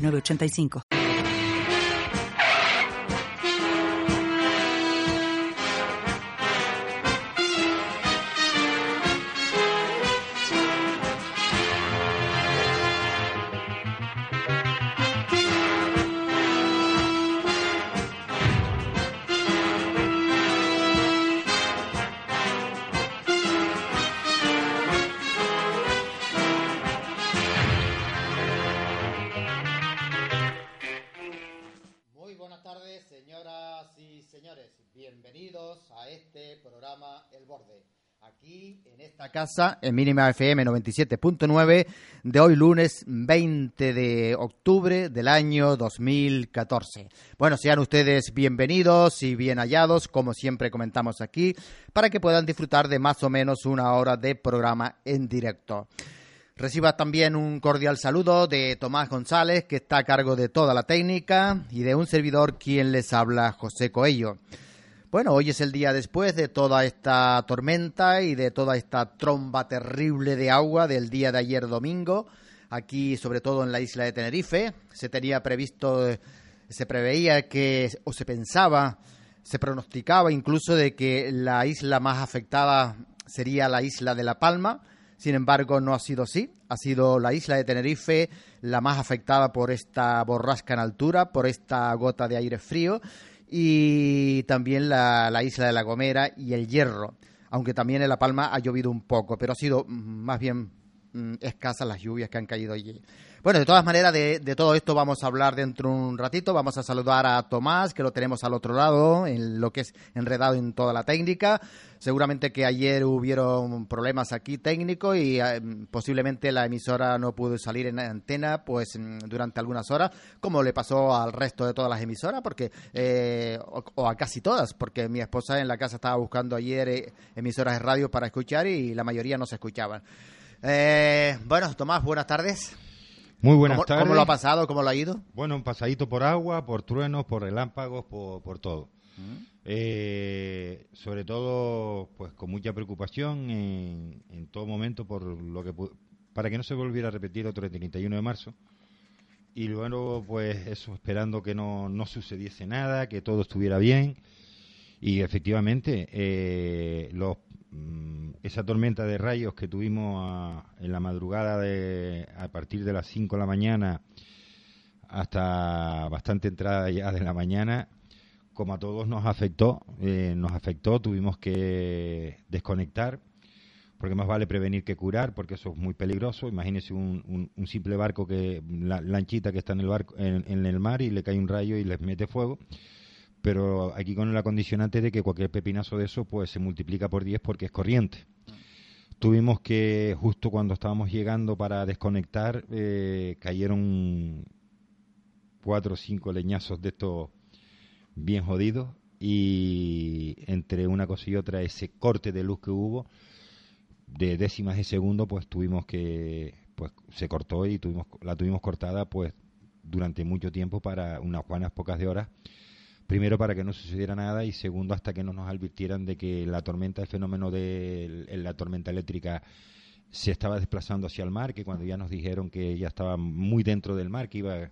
8985. 985. casa en mínima FM 97.9 de hoy lunes 20 de octubre del año 2014. Bueno, sean ustedes bienvenidos y bien hallados, como siempre comentamos aquí, para que puedan disfrutar de más o menos una hora de programa en directo. Reciba también un cordial saludo de Tomás González, que está a cargo de toda la técnica, y de un servidor quien les habla, José Coello. Bueno, hoy es el día después de toda esta tormenta y de toda esta tromba terrible de agua del día de ayer domingo, aquí sobre todo en la isla de Tenerife. Se tenía previsto, se preveía que, o se pensaba, se pronosticaba incluso de que la isla más afectada sería la isla de La Palma. Sin embargo, no ha sido así. Ha sido la isla de Tenerife la más afectada por esta borrasca en altura, por esta gota de aire frío y también la, isla de La Gomera y el Hierro, aunque también en La Palma ha llovido un poco, pero ha sido mm, más bien mm, escasas las lluvias que han caído allí. Bueno, de todas maneras, de, todo esto vamos a hablar dentro de un ratito. Vamos a saludar a Tomás, que lo tenemos al otro lado, en lo que es enredado en toda la técnica. Seguramente que ayer hubieron problemas aquí técnicos y eh, posiblemente la emisora no pudo salir en antena pues mm, durante algunas horas, como le pasó al resto de todas las emisoras, porque eh, o, a casi todas, porque mi esposa en la casa estaba buscando ayer eh, emisoras de radio para escuchar y la mayoría no se escuchaban. bueno, Tomás, buenas tardes. Muy buenas tardes. ¿Cómo lo ha pasado? ¿Cómo lo ha ido? Bueno, un pasadito por agua, por truenos, por relámpagos, por, todo. Mm. Eh, sobre todo, pues con mucha preocupación en, todo momento por lo que para que no se volviera a repetir otro 31 de marzo. Y luego, pues eso, esperando que no, no sucediese nada, que todo estuviera bien. Y efectivamente, eh, los Mm, esa tormenta de rayos que tuvimos en la madrugada de, a partir de las 5 de la mañana hasta bastante entrada ya de la mañana, como a todos nos afectó, eh, nos afectó, tuvimos que desconectar, porque más vale prevenir que curar, porque eso es muy peligroso. Imagínese un, simple barco que, la lanchita que está en el, barco, en el mar y le cae un rayo y les mete fuego pero aquí con el acondicionante de que cualquier pepinazo de eso pues se multiplica por 10 porque es corriente. Tuvimos que, justo cuando estábamos llegando para desconectar, eh, cayeron cuatro o cinco leñazos de estos bien jodidos y entre una cosa y otra ese corte de luz que hubo de décimas de segundo pues tuvimos que pues se cortó y tuvimos la tuvimos cortada pues durante mucho tiempo para unas buenas pocas de horas primero para que no sucediera nada y segundo hasta que no nos advirtieran de que la tormenta, el fenómeno de la tormenta eléctrica se estaba desplazando hacia el mar, que cuando ya nos dijeron que ya estaba muy dentro del mar, que iba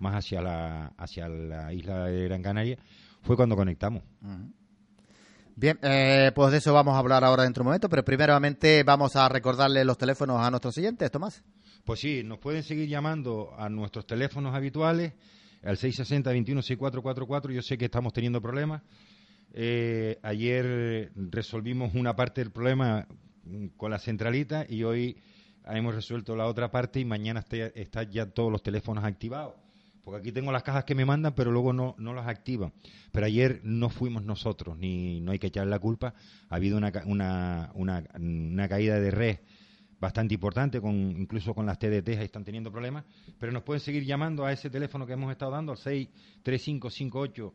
más hacia la, hacia la isla de Gran Canaria, fue cuando conectamos. Bien, eh, pues de eso vamos a hablar ahora dentro de un momento, pero primeramente vamos a recordarle los teléfonos a nuestros siguientes, Tomás. Pues sí, nos pueden seguir llamando a nuestros teléfonos habituales al 660-216444. Yo sé que estamos teniendo problemas. Eh, ayer resolvimos una parte del problema con la centralita y hoy hemos resuelto la otra parte y mañana están está ya todos los teléfonos activados. Porque aquí tengo las cajas que me mandan, pero luego no, no las activan. Pero ayer no fuimos nosotros, ni no hay que echar la culpa. Ha habido una, una, una, una caída de red bastante importante, con incluso con las TDT ahí están teniendo problemas, pero nos pueden seguir llamando a ese teléfono que hemos estado dando, al 63558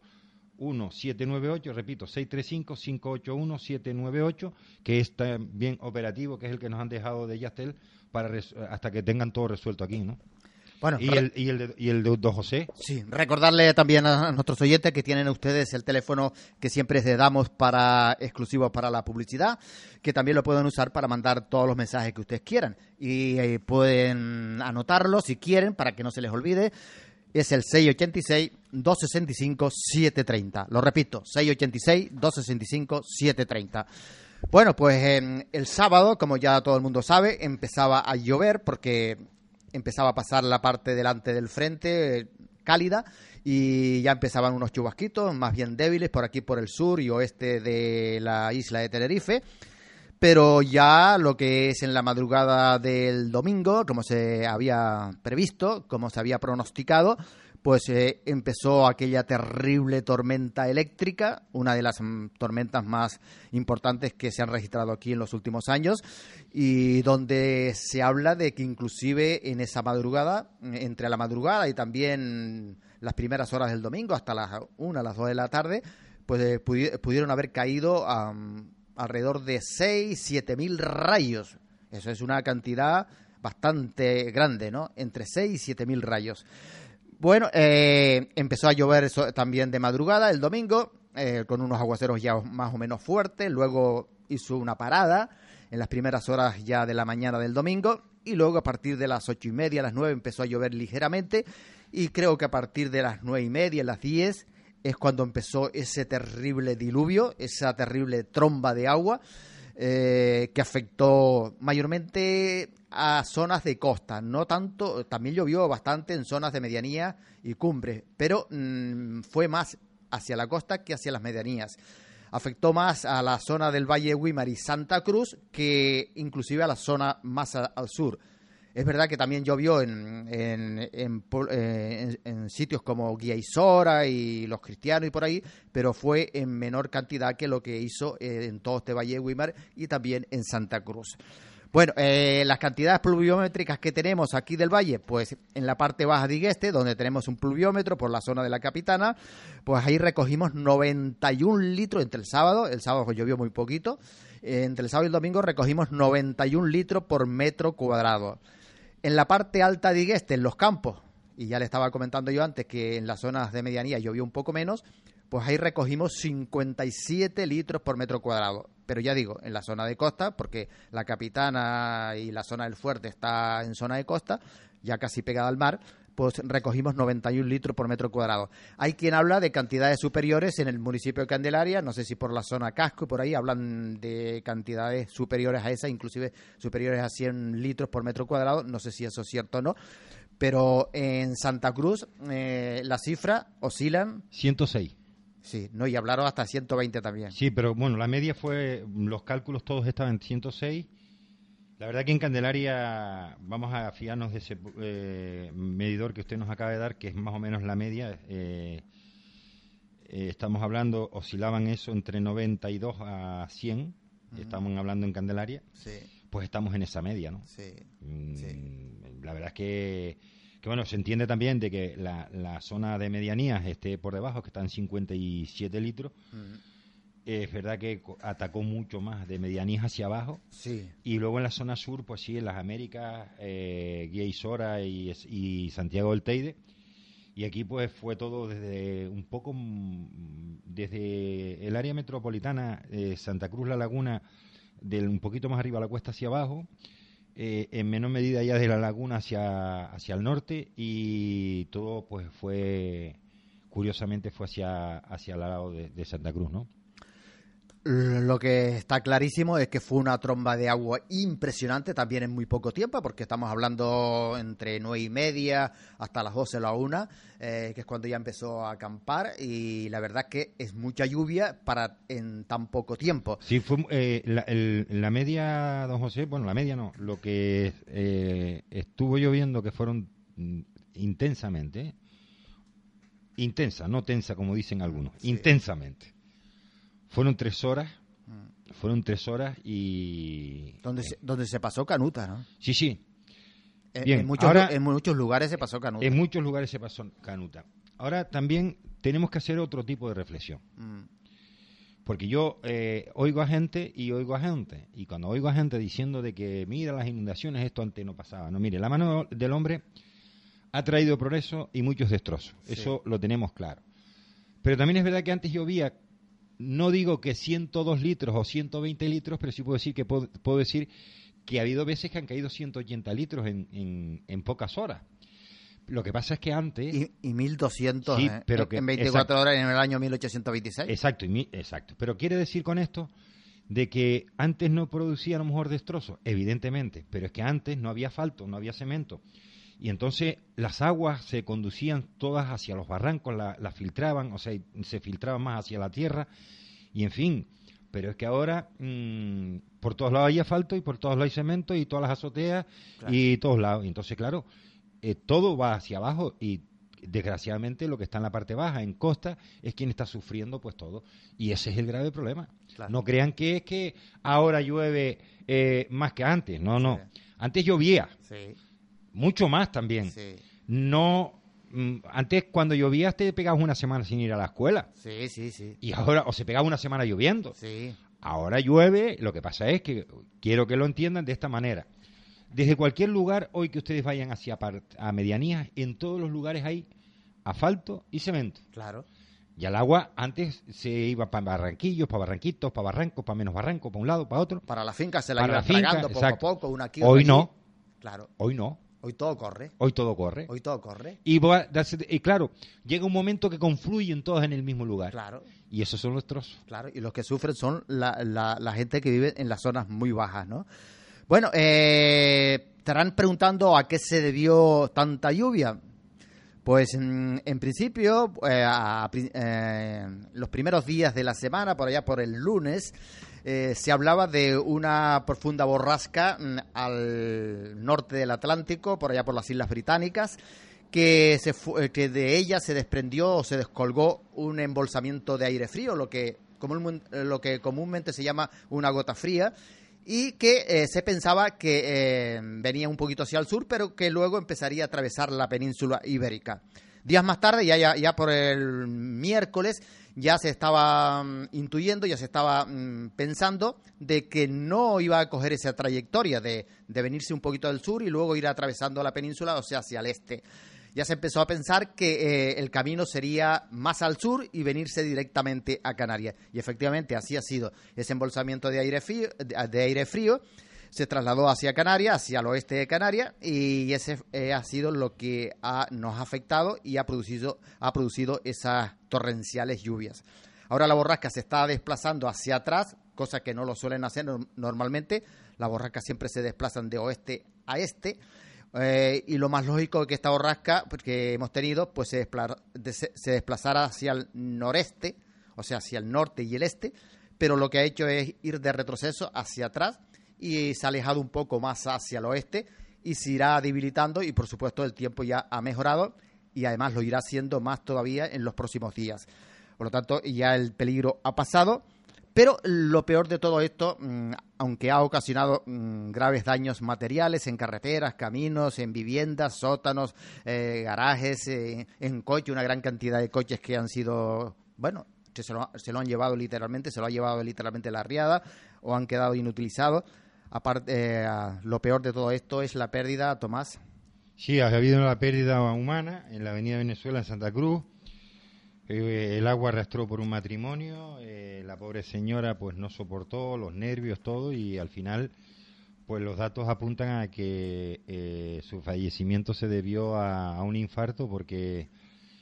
1798, repito, 635-581-798, que está bien operativo, que es el que nos han dejado de Yastel para hasta que tengan todo resuelto aquí, ¿no? Bueno, ¿Y, el, y, el de, ¿Y el de Don José? Sí, recordarle también a nuestros oyentes que tienen ustedes el teléfono que siempre les damos para exclusivo para la publicidad, que también lo pueden usar para mandar todos los mensajes que ustedes quieran. Y eh, pueden anotarlo si quieren para que no se les olvide. Es el 686-265-730. Lo repito, 686-265-730. Bueno, pues el sábado, como ya todo el mundo sabe, empezaba a llover porque empezaba a pasar la parte delante del frente eh, cálida y ya empezaban unos chubasquitos más bien débiles por aquí por el sur y oeste de la isla de Tenerife. Pero ya lo que es en la madrugada del domingo, como se había previsto, como se había pronosticado, pues eh, empezó aquella terrible tormenta eléctrica, una de las mm, tormentas más importantes que se han registrado aquí en los últimos años, y donde se habla de que inclusive en esa madrugada, mm, entre la madrugada y también las primeras horas del domingo, hasta las una, las dos de la tarde, pues eh, pudieron haber caído alrededor de 6, 7 mil rayos. Eso es una cantidad bastante grande, ¿no? Entre 6 y 7 mil rayos. Bueno, eh, empezó a llover también de madrugada el domingo, eh, con unos aguaceros ya más o menos fuertes. Luego hizo una parada en las primeras horas ya de la mañana del domingo. Y luego a partir de las ocho y media, las nueve, empezó a llover ligeramente. Y creo que a partir de las nueve y media, las diez, es cuando empezó ese terrible diluvio, esa terrible tromba de agua. Eh, que afectó mayormente a zonas de costa, no tanto, también llovió bastante en zonas de medianía y cumbre, pero mm, fue más hacia la costa que hacia las medianías. Afectó más a la zona del Valle Wimar y Santa Cruz que inclusive a la zona más al sur. Es verdad que también llovió en, en, en, eh, sitios como Guiaisora y Los Cristianos y por ahí, pero fue en menor cantidad que lo que hizo eh, en todo este Valle Wimar y también en Santa Cruz. Bueno, eh, las cantidades pluviométricas que tenemos aquí del valle, pues en la parte baja de Igueste, donde tenemos un pluviómetro por la zona de la Capitana, pues ahí recogimos 91 litros entre el sábado, el sábado llovió muy poquito, eh, entre el sábado y el domingo recogimos 91 litros por metro cuadrado. En la parte alta de Igueste, en los campos, y ya le estaba comentando yo antes que en las zonas de medianía llovió un poco menos, pues ahí recogimos 57 litros por metro cuadrado. Pero ya digo, en la zona de costa, porque la capitana y la zona del fuerte está en zona de costa, ya casi pegada al mar, pues recogimos 91 litros por metro cuadrado. Hay quien habla de cantidades superiores en el municipio de Candelaria, no sé si por la zona casco y por ahí hablan de cantidades superiores a esa, inclusive superiores a 100 litros por metro cuadrado, no sé si eso es cierto o no, pero en Santa Cruz eh, la cifra oscilan... 106. Sí, no, y hablaron hasta 120 también. Sí, pero bueno, la media fue, los cálculos todos estaban en 106. La verdad que en Candelaria vamos a fiarnos de ese eh, medidor que usted nos acaba de dar, que es más o menos la media. Eh, eh, estamos hablando, oscilaban eso entre 92 a 100, estamos hablando en Candelaria. Sí. Pues estamos en esa media, ¿no? sí. Mm, la verdad es que que bueno, se entiende también de que la, la zona de medianías esté por debajo, que está en 57 litros. Es verdad que atacó mucho más de medianías hacia abajo. Sí. Y luego en la zona sur, pues sí, en las Américas, eh, Guía y Sora y, Santiago del Teide. Y aquí pues fue todo desde un poco, mm, desde el área metropolitana, eh, Santa Cruz, La Laguna, del un poquito más arriba la cuesta hacia abajo eh, en menor medida ya de la laguna hacia, hacia el norte y todo pues fue, curiosamente fue hacia, hacia el lado de, de Santa Cruz, ¿no? Lo que está clarísimo es que fue una tromba de agua impresionante también en muy poco tiempo, porque estamos hablando entre nueve y media hasta las doce o la una, eh, que es cuando ya empezó a acampar, y la verdad que es mucha lluvia para en tan poco tiempo. Sí, fue eh, la, media, don José, bueno, la media no, lo que eh, estuvo lloviendo que fueron mm, intensamente, intensa, no tensa como dicen algunos, intensamente fueron tres horas, fueron tres horas y... Donde, se, donde se pasó Canuta, ¿no? Sí, sí. En- Bien, en, muchos, ahora- en muchos lugares se pasó Canuta. En muchos lugares se pasó Canuta. Ahora también tenemos que hacer otro tipo de reflexión. Mm, Porque yo eh, oigo a gente y oigo a gente. Y cuando oigo a gente diciendo de que, mira, las inundaciones, esto antes no pasaba. No, mire, la mano del hombre ha traído progreso y muchos destrozos. Sí. Eso lo tenemos claro. Pero también es verdad que antes llovía, no digo que 102 litros o 120 litros, pero sí puedo decir que puedo, puedo decir que ha habido veces que han caído 180 litros en, en- en pocas horas. Lo que pasa es que antes... Y, y 1200 Sí, eh, pero en- que- en 24 exacto. horas en el año 1826. Exacto, y exacto. Pero quiere decir con esto de que antes no producía a lo mejor destrozos, evidentemente, pero es que antes no había asfalto, no había cemento. Y entonces las aguas se conducían todas hacia los barrancos, la- las filtraban, o sea, se filtraban más hacia la tierra, y en fin. Pero es que ahora mm, por todos lados hay asfalto y por todos lados hay cemento y todas las azoteas Claro. y todos lados. Y entonces, claro, eh, todo va hacia abajo y desgraciadamente lo que está en la parte baja, en costa, es quien está sufriendo pues todo. Y ese es el grave problema. Claro. No crean que es que ahora llueve eh, más que antes. No, no. Sí. Antes llovía, Sí, mucho más también. sí, No, mm, antes cuando llovía te pegabas una semana sin ir a la escuela. sí, sí, sí, Y ahora, o se pegaba una semana lloviendo. sí. Ahora llueve, lo que pasa es que quiero que lo entiendan de esta manera. Desde cualquier lugar, hoy que ustedes vayan hacia a medianías, en todos los lugares hay asfalto y cemento. Claro. Y el agua antes se iba para barranquillos, para barranquitos, para barrancos, para menos barrancos, para un lado, para otro. Para la finca se la Para iba la finca, tragando poco a poco, una aquí, Hoy allí. no. Claro, Hoy no, hoy todo corre, hoy todo corre. hoy todo corre. Y, va claro, llega un momento que confluyen todos en el mismo lugar. Claro, Y esos son nuestros. claro. Y los que sufren son la, la, la gente que vive en las zonas muy bajas, ¿no? Bueno, eh, estarán preguntando a qué se debió tanta lluvia. Pues mm, en principio, eh, a eh, los primeros días de la semana, por allá por el lunes, eh, se hablaba de una profunda borrasca mm, al norte del Atlántico, por allá por las Islas Británicas, que, se eh, que de ella se desprendió o se descolgó un embolsamiento de aire frío, lo que, común- eh, lo que comúnmente se llama una gota fría, y que se pensaba que venía un poquito hacia el sur, pero que luego empezaría a atravesar la península ibérica. Días más tarde, ya, ya, ya por el miércoles, ya se estaba mm, intuyendo, ya se estaba mm, pensando de que no iba a coger esa trayectoria de, de venirse un poquito del sur y luego ir atravesando la península, o sea, hacia el este. Ya se empezó a pensar que eh, el camino sería más al sur y venirse directamente a Canarias. Y efectivamente así ha sido. Ese embolsamiento de aire frío, de, de aire frío se trasladó hacia Canarias, hacia el oeste de Canarias, y ese eh, ha sido lo que ha- nos ha afectado y ha producido, ha producido esas torrenciales lluvias. Ahora la borrasca se está desplazando hacia atrás, cosa que no lo suelen hacer norm- normalmente. Las borrascas siempre se desplazan de oeste a este. eh, y lo más lógico es que esta borrasca pues, que hemos tenido pues se, despla- de- se- se desplazara hacia el noreste, o sea, hacia el norte y el este, pero lo que ha hecho es ir de retroceso hacia atrás y se ha alejado un poco más hacia el oeste y se irá debilitando y por supuesto el tiempo ya ha mejorado y además lo irá haciendo más todavía en los próximos días. Por lo tanto, ya el peligro ha pasado, pero lo peor de todo esto, mm, aunque ha ocasionado mm, graves daños materiales en carreteras, caminos, en viviendas, sótanos, eh, garajes, eh, en coche, una gran cantidad de coches que han sido, bueno, se lo, se lo han llevado literalmente, se lo ha llevado literalmente la riada o han quedado inutilizados. Aparte, eh, lo peor de todo esto es la pérdida, Tomás. Sí, ha habido una pérdida humana en la Avenida Venezuela, en Santa Cruz. Eh, el agua arrastró por un matrimonio. eh, la pobre señora, pues no soportó los nervios, todo, y al final, pues los datos apuntan a que eh, su fallecimiento se debió a, a un infarto porque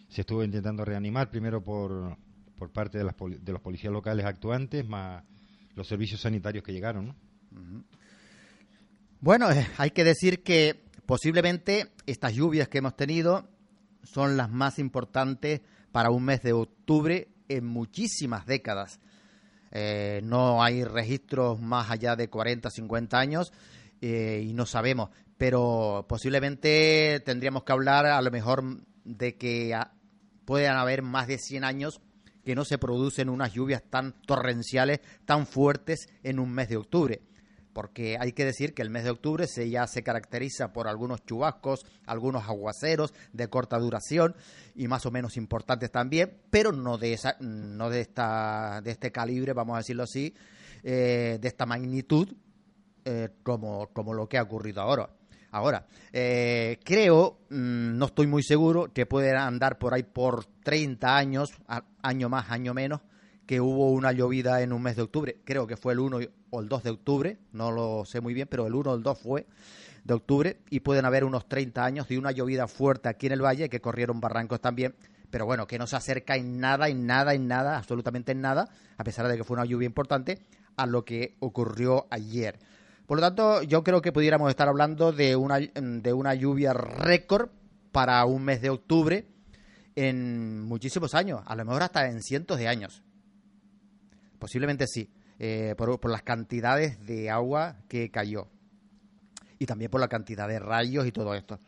se estuvo intentando reanimar primero por, por parte de, las de los policías locales actuantes, más los servicios sanitarios que llegaron, ¿no? Bueno, eh, hay que decir que posiblemente estas lluvias que hemos tenido son las más importantes para un mes de octubre en muchísimas décadas. Eh, no hay registros más allá de 40, 50 años eh, y no sabemos, pero posiblemente tendríamos que hablar a lo mejor de que puedan haber más de 100 años que no se producen unas lluvias tan torrenciales, tan fuertes en un mes de octubre porque hay que decir que el mes de octubre se ya se caracteriza por algunos chubascos, algunos aguaceros de corta duración y más o menos importantes también, pero no de esa, no de esta, de este calibre, vamos a decirlo así, eh, de esta magnitud, eh, como, como lo que ha ocurrido ahora. Ahora, eh, creo, mm, no estoy muy seguro, que puede andar por ahí por 30 años, año más, año menos, que hubo una llovida en un mes de octubre. Creo que fue el 1 o el 2 de octubre, no lo sé muy bien, pero el 1 o el 2 fue de octubre y pueden haber unos 30 años de una llovida fuerte aquí en el valle que corrieron barrancos también, pero bueno, que no se acerca en nada, en nada, en nada, absolutamente en nada, a pesar de que fue una lluvia importante, a lo que ocurrió ayer. Por lo tanto, yo creo que pudiéramos estar hablando de una, de una lluvia récord para un mes de octubre en muchísimos años, a lo mejor hasta en cientos de años. Posiblemente sí, eh, por, las cantidades de agua que cayó. Y también por la cantidad de rayos y todo esto.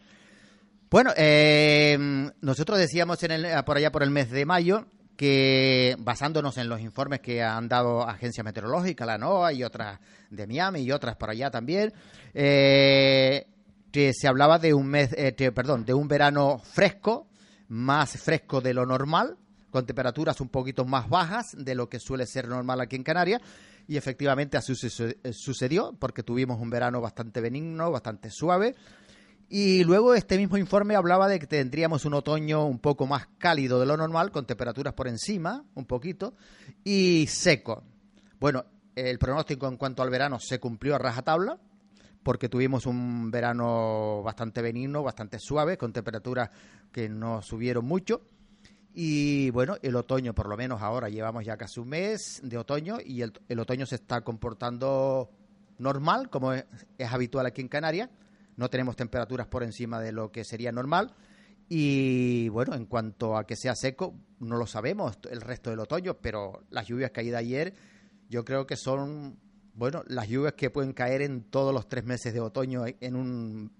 Bueno, eh, nosotros decíamos en el, por allá por el mes de mayo que basándonos en los informes que han dado agencias meteorológicas, la NOAA y otras de Miami y otras por allá también, eh, que se hablaba de un mes, perdón, de un verano fresco, más fresco de lo normal, con temperaturas un poquito más bajas de lo que suele ser normal aquí en Canarias. Y efectivamente así eh, sucedió, porque tuvimos un verano bastante benigno, bastante suave. Y luego este mismo informe hablaba de que tendríamos un otoño un poco más cálido de lo normal, con temperaturas por encima, un poquito, y seco. Bueno, el pronóstico en cuanto al verano se cumplió a rajatabla, porque tuvimos un verano bastante benigno, bastante suave, con temperaturas que no subieron mucho. Y bueno, el otoño, por lo menos ahora llevamos ya casi un mes de otoño y el, otoño se está comportando normal, como es, habitual aquí en Canarias. No tenemos temperaturas por encima de lo que sería normal. Y bueno, en cuanto a que sea seco, no lo sabemos el resto del otoño, pero las lluvias caídas ayer yo creo que son, bueno, las lluvias que pueden caer en todos los tres meses de otoño en un,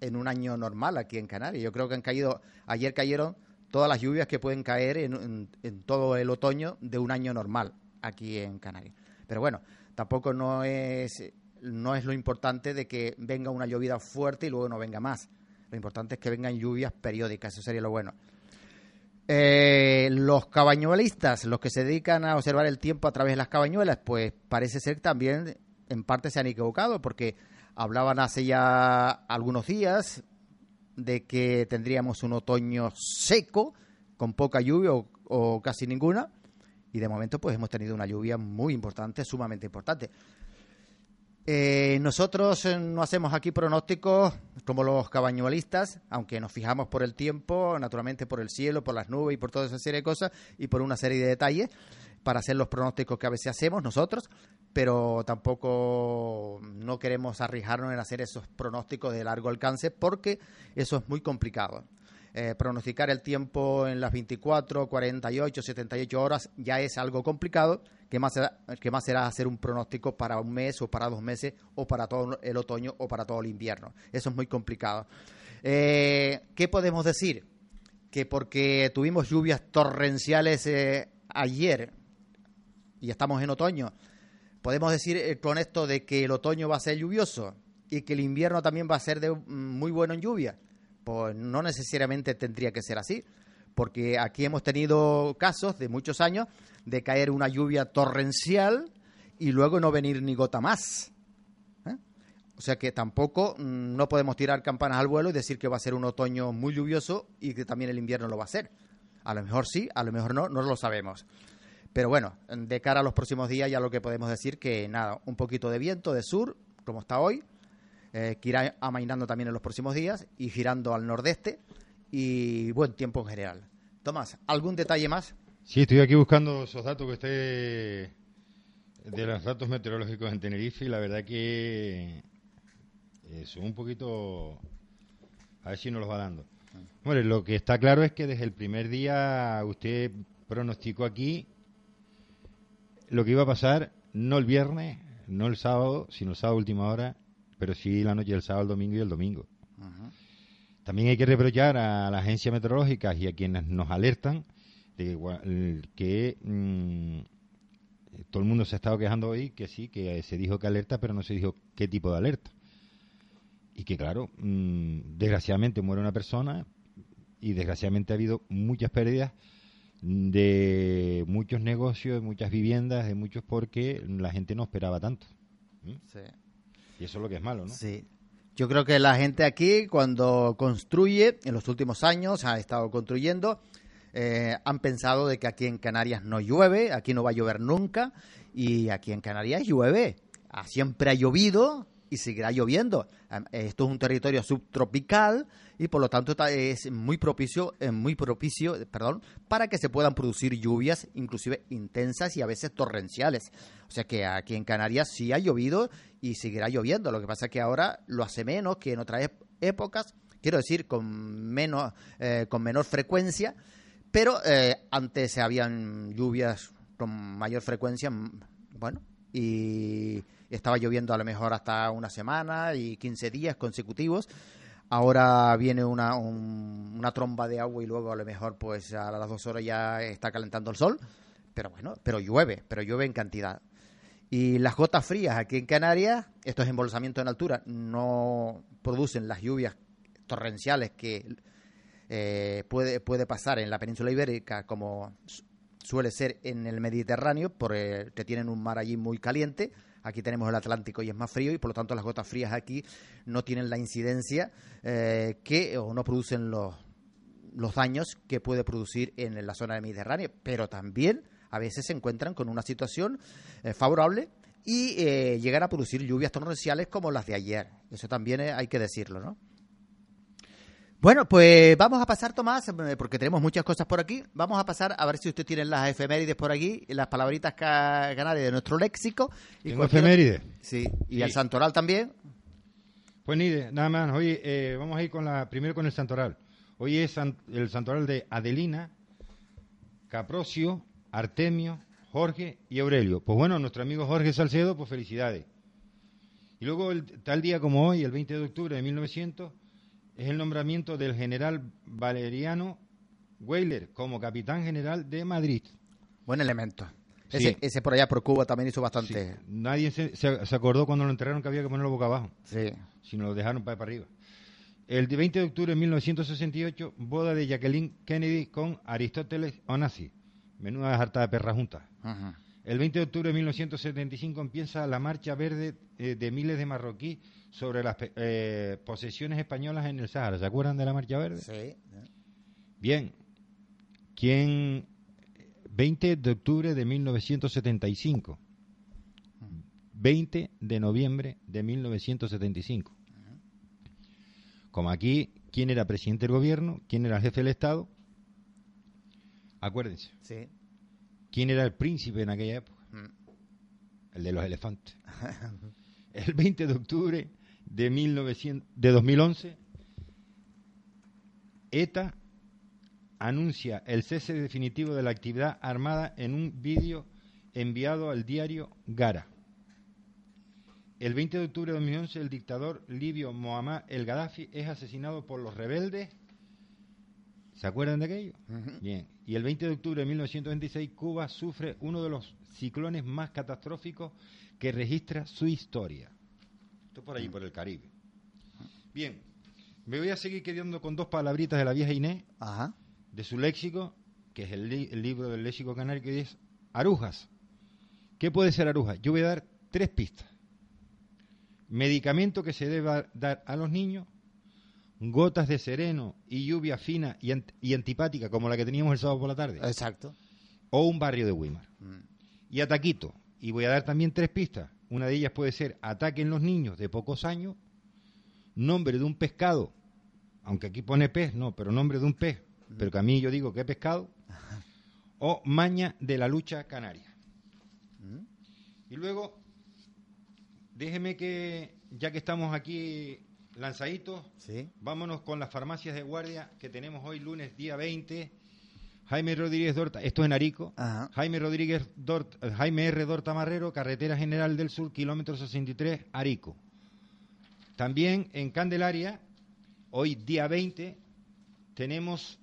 en un año normal aquí en Canarias. Yo creo que han caído, ayer cayeron todas las lluvias que pueden caer en, todo el otoño de un año normal aquí en Canarias. Pero bueno, tampoco no es, no es lo importante de que venga una llovida fuerte y luego no venga más. Lo importante es que vengan lluvias periódicas, eso sería lo bueno. Eh, los cabañuelistas, los que se dedican a observar el tiempo a través de las cabañuelas, pues parece ser también en parte se han equivocado porque hablaban hace ya algunos días de que tendríamos un otoño seco, con poca lluvia o, casi ninguna, y de momento pues hemos tenido una lluvia muy importante, sumamente importante. Eh, nosotros eh, no hacemos aquí pronósticos como los cabañuelistas, aunque nos fijamos por el tiempo, naturalmente por el cielo, por las nubes y por toda esa serie de cosas y por una serie de detalles para hacer los pronósticos que a veces hacemos nosotros, pero tampoco no queremos arriesgarnos en hacer esos pronósticos de largo alcance porque eso es muy complicado. Eh, pronosticar el tiempo en las 24, 48, 78 horas ya es algo complicado, que más, será, que más será hacer un pronóstico para un mes o para dos meses o para todo el otoño o para todo el invierno. Eso es muy complicado. Eh, ¿Qué podemos decir? Que porque tuvimos lluvias torrenciales eh, ayer y estamos en otoño, podemos decir eh, con esto de que el otoño va a ser lluvioso y que el invierno también va a ser de, mm, muy bueno en lluvia. Pues no necesariamente tendría que ser así, porque aquí hemos tenido casos de muchos años de caer una lluvia torrencial y luego no venir ni gota más. ¿eh? O sea que tampoco mm, no podemos tirar campanas al vuelo y decir que va a ser un otoño muy lluvioso y que también el invierno lo va a ser. A lo mejor sí, a lo mejor no, no lo sabemos. Pero bueno, de cara a los próximos días ya lo que podemos decir que nada, un poquito de viento de sur, como está hoy, eh, que irá amainando también en los próximos días y girando al nordeste y buen tiempo en general. Tomás, ¿algún detalle más? Sí, estoy aquí buscando esos datos que esté de los datos meteorológicos en Tenerife y la verdad que eh, son un poquito... A ver si nos los va dando. Bueno, lo que está claro es que desde el primer día usted pronosticó aquí lo que iba a pasar, no el viernes, no el sábado, sino el sábado última hora, pero sí la noche del sábado, el domingo y el domingo. También hay que reprochar a las agencias meteorológicas y a quienes nos alertan de que mm, todo el mundo se ha estado quejando hoy que sí, que se dijo que alerta, pero no se dijo qué tipo de alerta. Y que claro, mm, desgraciadamente muere una persona y desgraciadamente ha habido muchas pérdidas de muchos negocios, de muchas viviendas, de muchos porque la gente no esperaba tanto. Sí. Y eso es lo que es malo, ¿no? Sí. Yo creo que la gente aquí, cuando construye, en los últimos años ha estado construyendo, eh, han pensado de que aquí en Canarias no llueve, aquí no va a llover nunca, y aquí en Canarias llueve. Ah, siempre ha llovido y seguirá lloviendo. Esto es un territorio subtropical y por lo tanto es muy propicio, muy propicio, perdón, para que se puedan producir lluvias, inclusive intensas y a veces torrenciales. O sea que aquí en Canarias sí ha llovido y seguirá lloviendo. Lo que pasa es que ahora lo hace menos que en otras épocas, quiero decir, con menos, eh, con menor frecuencia pero eh, antes habían lluvias con mayor frecuencia, bueno, y estaba lloviendo a lo mejor hasta una semana y 15 días consecutivos. Ahora viene una, una tromba de agua y luego a lo mejor pues a las dos horas ya está calentando el sol. Pero bueno, pero llueve, pero llueve en cantidad. Y las gotas frías aquí en Canarias, estos embolsamientos en altura, no producen las lluvias torrenciales que eh, puede, puede pasar en la península ibérica como suele ser en el Mediterráneo, porque tienen un mar allí muy caliente. Aquí tenemos el Atlántico y es más frío y por lo tanto las gotas frías aquí no tienen la incidencia eh, que o no producen los, los daños que puede producir en la zona del Mediterráneo. Pero también a veces se encuentran con una situación eh, favorable y llegan a producir lluvias torrenciales como las de ayer. Eso también hay que decirlo, ¿no? Bueno, pues vamos a pasar, Tomás, eh, porque tenemos muchas cosas por aquí. Vamos a pasar a ver si usted tiene las efemérides por aquí, las palabritas canarias de nuestro léxico. Y ¿Tengo efemérides? Sí, y el santoral también. Pues ni nada más. Hoy eh, vamos a ir con la, primero con el santoral. Hoy es el santoral de Adelina, Caprocio, Artemio, Jorge y Aurelio. Pues bueno, nuestro amigo Jorge Salcedo, pues felicidades. Y luego, el, tal día como hoy, el 20 de octubre de 1900 es el nombramiento del general Valeriano Weiler como capitán general de Madrid. Buen elemento. Ese, por allá por Cuba también hizo bastante. Nadie se, acordó cuando lo enterraron que había que ponerlo boca abajo. Sí. Si no lo dejaron para, arriba. El 20 de octubre de 1968, boda de Jacqueline Kennedy con Aristóteles Onassi. Menuda harta de perra junta. El 20 de octubre de 1975 empieza la marcha verde eh, de miles de marroquíes sobre las eh, posesiones españolas en el Sahara. ¿Se acuerdan de la Marcha Verde? Sí. Bien. ¿Quién? 20 de octubre de 1975. 20 de noviembre de 1975. Como aquí, ¿quién era presidente del gobierno? ¿Quién era el jefe del Estado? Acuérdense. Sí. ¿Quién era el príncipe en aquella época? Mm. El de los elefantes. el 20 de octubre de, 1900, de 2011, ETA anuncia el cese definitivo de la actividad armada en un vídeo enviado al diario Gara. El 20 de octubre de 2011, el dictador libio Mohamed El Gaddafi es asesinado por los rebeldes. ¿Se acuerdan de aquello? Bien. Y el 20 de octubre de 1926, Cuba sufre uno de los ciclones más catastróficos que registra su historia. Esto por ahí, por el Caribe. Bien, me voy a seguir quedando con dos palabritas de la vieja Inés, de su léxico, que es el, libro del léxico canario, que es arujas. ¿Qué puede ser arujas? Yo voy a dar tres pistas. Medicamento que se debe dar a los niños, gotas de sereno y lluvia fina y, antipática, como la que teníamos el sábado por la tarde. Exacto. O un barrio de Weimar. Mm. Y ataquito. Y voy a dar también tres pistas. Una de ellas puede ser ataque en los niños de pocos años, nombre de un pescado, aunque aquí pone pez, no, pero nombre de un pez, pero que a mí yo digo que es pescado, o maña de la lucha canaria. Y luego, déjeme que, ya que estamos aquí lanzaditos, vámonos con las farmacias de guardia que tenemos hoy lunes día 20 Jaime Rodríguez Dorta, esto es en Arico. Jaime Rodríguez Dorta, Jaime R. Dorta Marrero, Carretera General del Sur, kilómetro 63, Arico. También en Candelaria, hoy día 20, tenemos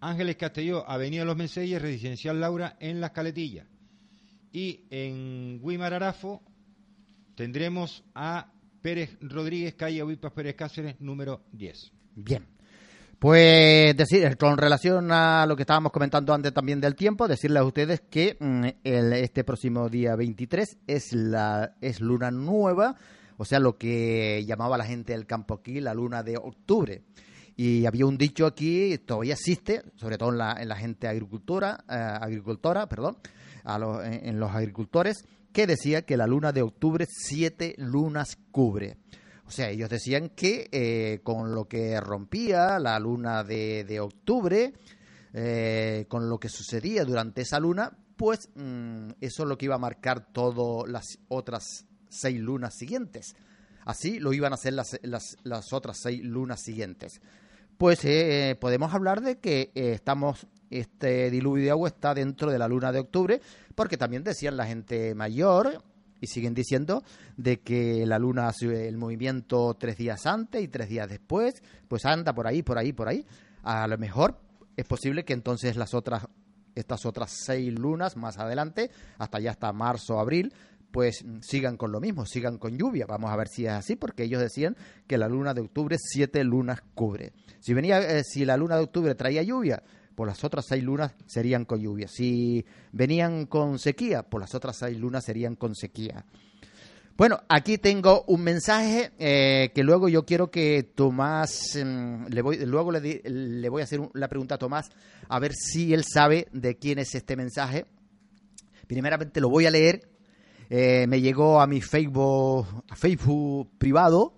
Ángeles Castelló, Avenida Los Menseyes, Residencial Laura, en Las Caletillas. Y en Guimararafo tendremos a Pérez Rodríguez, calle Obipas Pérez Cáceres, número 10. Bien. Pues decir, con relación a lo que estábamos comentando antes también del tiempo, decirles a ustedes que mm, el, este próximo día 23 es la es luna nueva, o sea, lo que llamaba la gente del campo aquí la luna de octubre. Y había un dicho aquí, todavía existe, sobre todo en la, en la gente agricultora, eh, agricultora, perdón, a en los agricultores, que decía que la luna de octubre siete lunas cubre. O sea, ellos decían que eh, con lo que rompía la luna de, de octubre, eh, con lo que sucedía durante esa luna, pues mm, eso es lo que iba a marcar todas las otras seis lunas siguientes. Así lo iban a hacer las, las, las otras seis lunas siguientes. Pues eh, podemos hablar de que estamos, este diluvio de agua está dentro de la luna de octubre, porque también decían la gente mayor, y siguen diciendo de que la luna hace el movimiento tres días antes y tres días después, pues anda por ahí, por ahí, por ahí. A lo mejor es posible que entonces las otras, estas otras seis lunas más adelante, hasta ya hasta marzo, abril, pues sigan con lo mismo, sigan con lluvia. Vamos a ver si es así, porque ellos decían que la luna de octubre siete lunas cubre. Si venía, eh, si la luna de octubre traía lluvia, pues las otras seis lunas serían con lluvia. Si venían con sequía, pues las otras seis lunas serían con sequía. Bueno, aquí tengo un mensaje eh, que luego yo quiero que Tomás, eh, le voy, luego le, di, le voy a hacer un, la pregunta a Tomás a ver si él sabe de quién es este mensaje. Primeramente lo voy a leer. Eh, me llegó a mi Facebook, a Facebook privado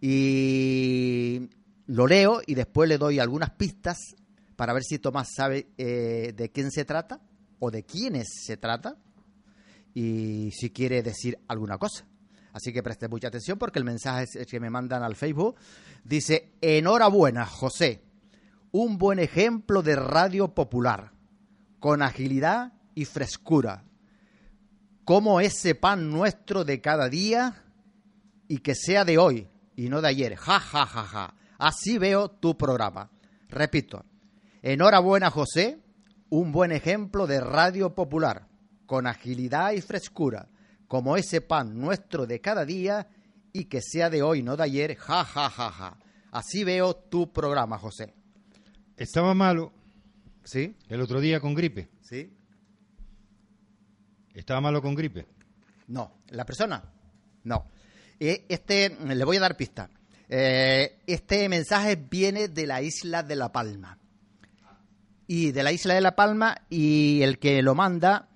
y lo leo y después le doy algunas pistas para ver si Tomás sabe eh, de quién se trata o de quiénes se trata y si quiere decir alguna cosa. Así que preste mucha atención porque el mensaje que me mandan al Facebook dice, enhorabuena, José, un buen ejemplo de radio popular, con agilidad y frescura, como ese pan nuestro de cada día y que sea de hoy y no de ayer. Ja, ja, ja, ja. Así veo tu programa. Repito, enhorabuena José, un buen ejemplo de radio popular, con agilidad y frescura, como ese pan nuestro de cada día y que sea de hoy, no de ayer. Ja, ja, ja, ja. Así veo tu programa, José. Estaba malo. ¿Sí? El otro día con gripe. ¿Sí? ¿Estaba malo con gripe? No. ¿La persona? No. Este, le voy a dar pista. Eh, este mensaje viene de la isla de La Palma. Y de la isla de La Palma, y el que lo manda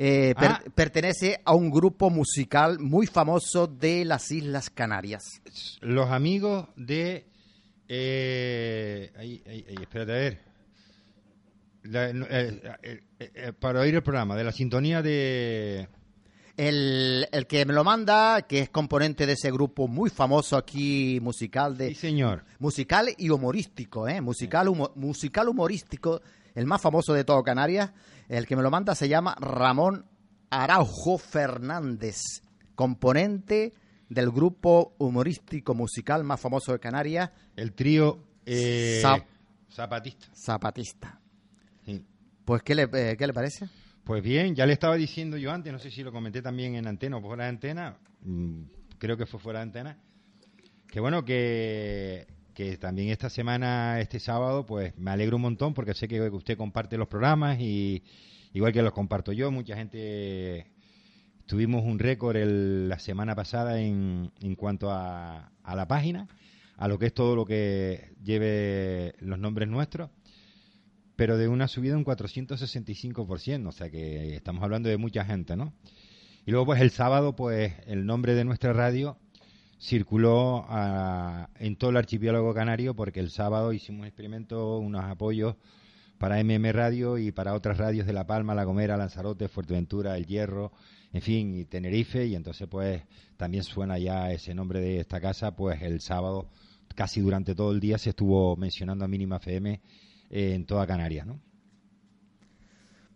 eh, per Ah. pertenece a un grupo musical muy famoso de las Islas Canarias. Los amigos de... Eh, ahí, ahí, ahí, espérate, a ver. La- eh, para oír el programa, de la sintonía de... El, el que me lo manda, que es componente de ese grupo muy famoso aquí musical de Sí, señor. musical y humorístico, ¿eh? Musical, humo- musical humorístico, el más famoso de todo Canarias. El que me lo manda se llama Ramón Araujo Fernández, componente del grupo humorístico musical más famoso de Canarias, El trío eh, Zap- zapatista. Zapatista. Sí. Pues, ¿qué le, eh, ¿qué le parece? Pues bien, ya le estaba diciendo yo antes, no sé si lo comenté también en antena o fuera de antena, mm, creo que fue fuera de antena, que bueno, que, que también esta semana, este sábado, pues me alegro un montón porque sé que usted comparte los programas y igual que los comparto yo, mucha gente tuvimos un récord el- la semana pasada en, en cuanto a, a la página, a lo que es todo lo que lleve los nombres nuestros pero de una subida un 465%, o sea que estamos hablando de mucha gente, ¿no? Y luego, pues el sábado, pues el nombre de nuestra radio circuló ah, en todo el archipiélago canario porque el sábado hicimos un experimento, unos apoyos para MM Radio y para otras radios de La Palma, La Gomera, Lanzarote, Fuerteventura, El Hierro, en fin, y Tenerife, y entonces pues también suena ya ese nombre de esta casa, pues el sábado casi durante todo el día se estuvo mencionando a Mínima FM eh, en toda Canarias, ¿no?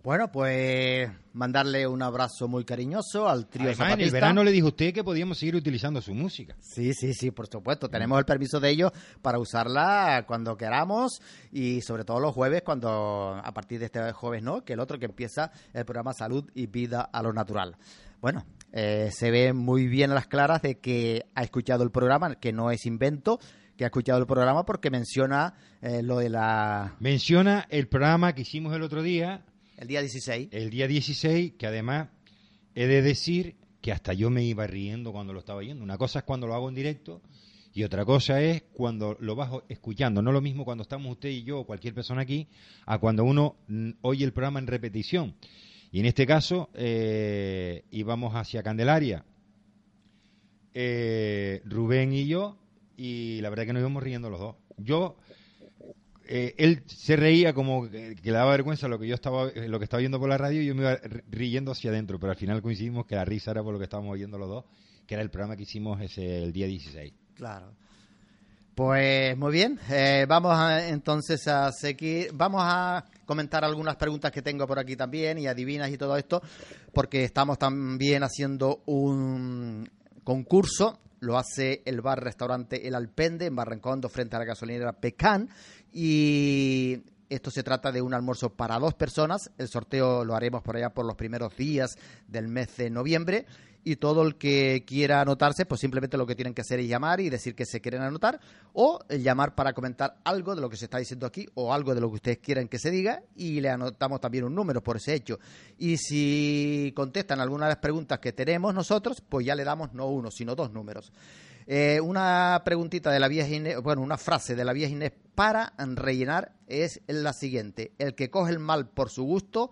Bueno, pues mandarle un abrazo muy cariñoso al trío Además, en zapatista. el verano le dijo usted que podíamos seguir utilizando su música. Sí, sí, sí, por supuesto. Tenemos el permiso de ellos para usarla cuando queramos y sobre todo los jueves, cuando a partir de este jueves, ¿no? Que el otro que empieza el programa Salud y Vida a lo Natural. Bueno, eh, se ve muy bien a las claras de que ha escuchado el programa, que no es invento, que ha escuchado el programa porque menciona eh, lo de la Menciona el programa que hicimos el otro día, el día 16. el día 16, que además he de decir que hasta yo me iba riendo cuando lo estaba oyendo. Una cosa es cuando lo hago en directo y otra cosa es cuando lo vas escuchando. No lo mismo cuando estamos usted y yo o cualquier persona aquí a cuando uno mm, oye el programa en repetición. Y en este caso eh, íbamos hacia Candelaria, eh, Rubén y yo, y la verdad que nos íbamos riendo los dos. Yo eh, él se reía como que, que le daba vergüenza lo que yo estaba eh, lo que estaba viendo por la radio y yo me iba ri- riendo hacia adentro pero al final coincidimos que la risa era por lo que estábamos oyendo los dos que era el programa que hicimos ese el día 16 Claro. Pues muy bien, eh, vamos a, entonces a seguir, vamos a comentar algunas preguntas que tengo por aquí también y adivinas y todo esto, porque estamos también haciendo un concurso, lo hace el bar-restaurante El Alpende en Barrancondo frente a la gasolinera Pecan. Y esto se trata de un almuerzo para dos personas, el sorteo lo haremos por allá por los primeros días del mes de noviembre y todo el que quiera anotarse, pues simplemente lo que tienen que hacer es llamar y decir que se quieren anotar o llamar para comentar algo de lo que se está diciendo aquí o algo de lo que ustedes quieran que se diga y le anotamos también un número por ese hecho. Y si contestan algunas de las preguntas que tenemos nosotros, pues ya le damos no uno, sino dos números. Eh, una preguntita de la vieja Inés, bueno, una frase de la vieja Inés para rellenar es la siguiente. El que coge el mal por su gusto,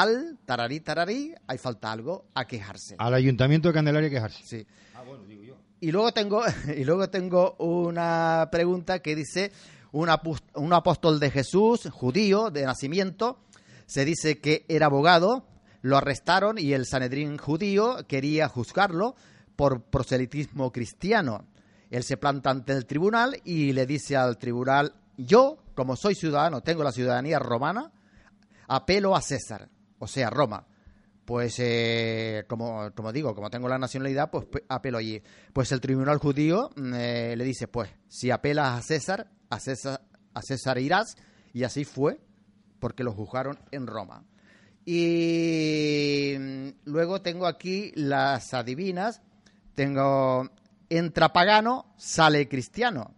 al tararí tararí, hay falta algo, a quejarse. al ayuntamiento de Candelaria quejarse Sí. ah bueno digo yo Y luego tengo, y luego tengo una pregunta que dice, un, un apóstol de Jesús, judío de nacimiento, se dice que era abogado, lo arrestaron y el Sanedrín judío quería juzgarlo por proselitismo cristiano. Él se planta ante el tribunal y le dice al tribunal, yo, como soy ciudadano, tengo la ciudadanía romana, apelo a César, o sea, Roma. Pues, eh, como, como digo, como tengo la nacionalidad, pues pe- apelo allí. Pues el tribunal judío mm, eh, le dice, pues, si apelas a César, a César, a César irás, y así fue, porque lo juzgaron en Roma. Y mm, luego tengo aquí las adivinas. Tengo, entra pagano, sale cristiano.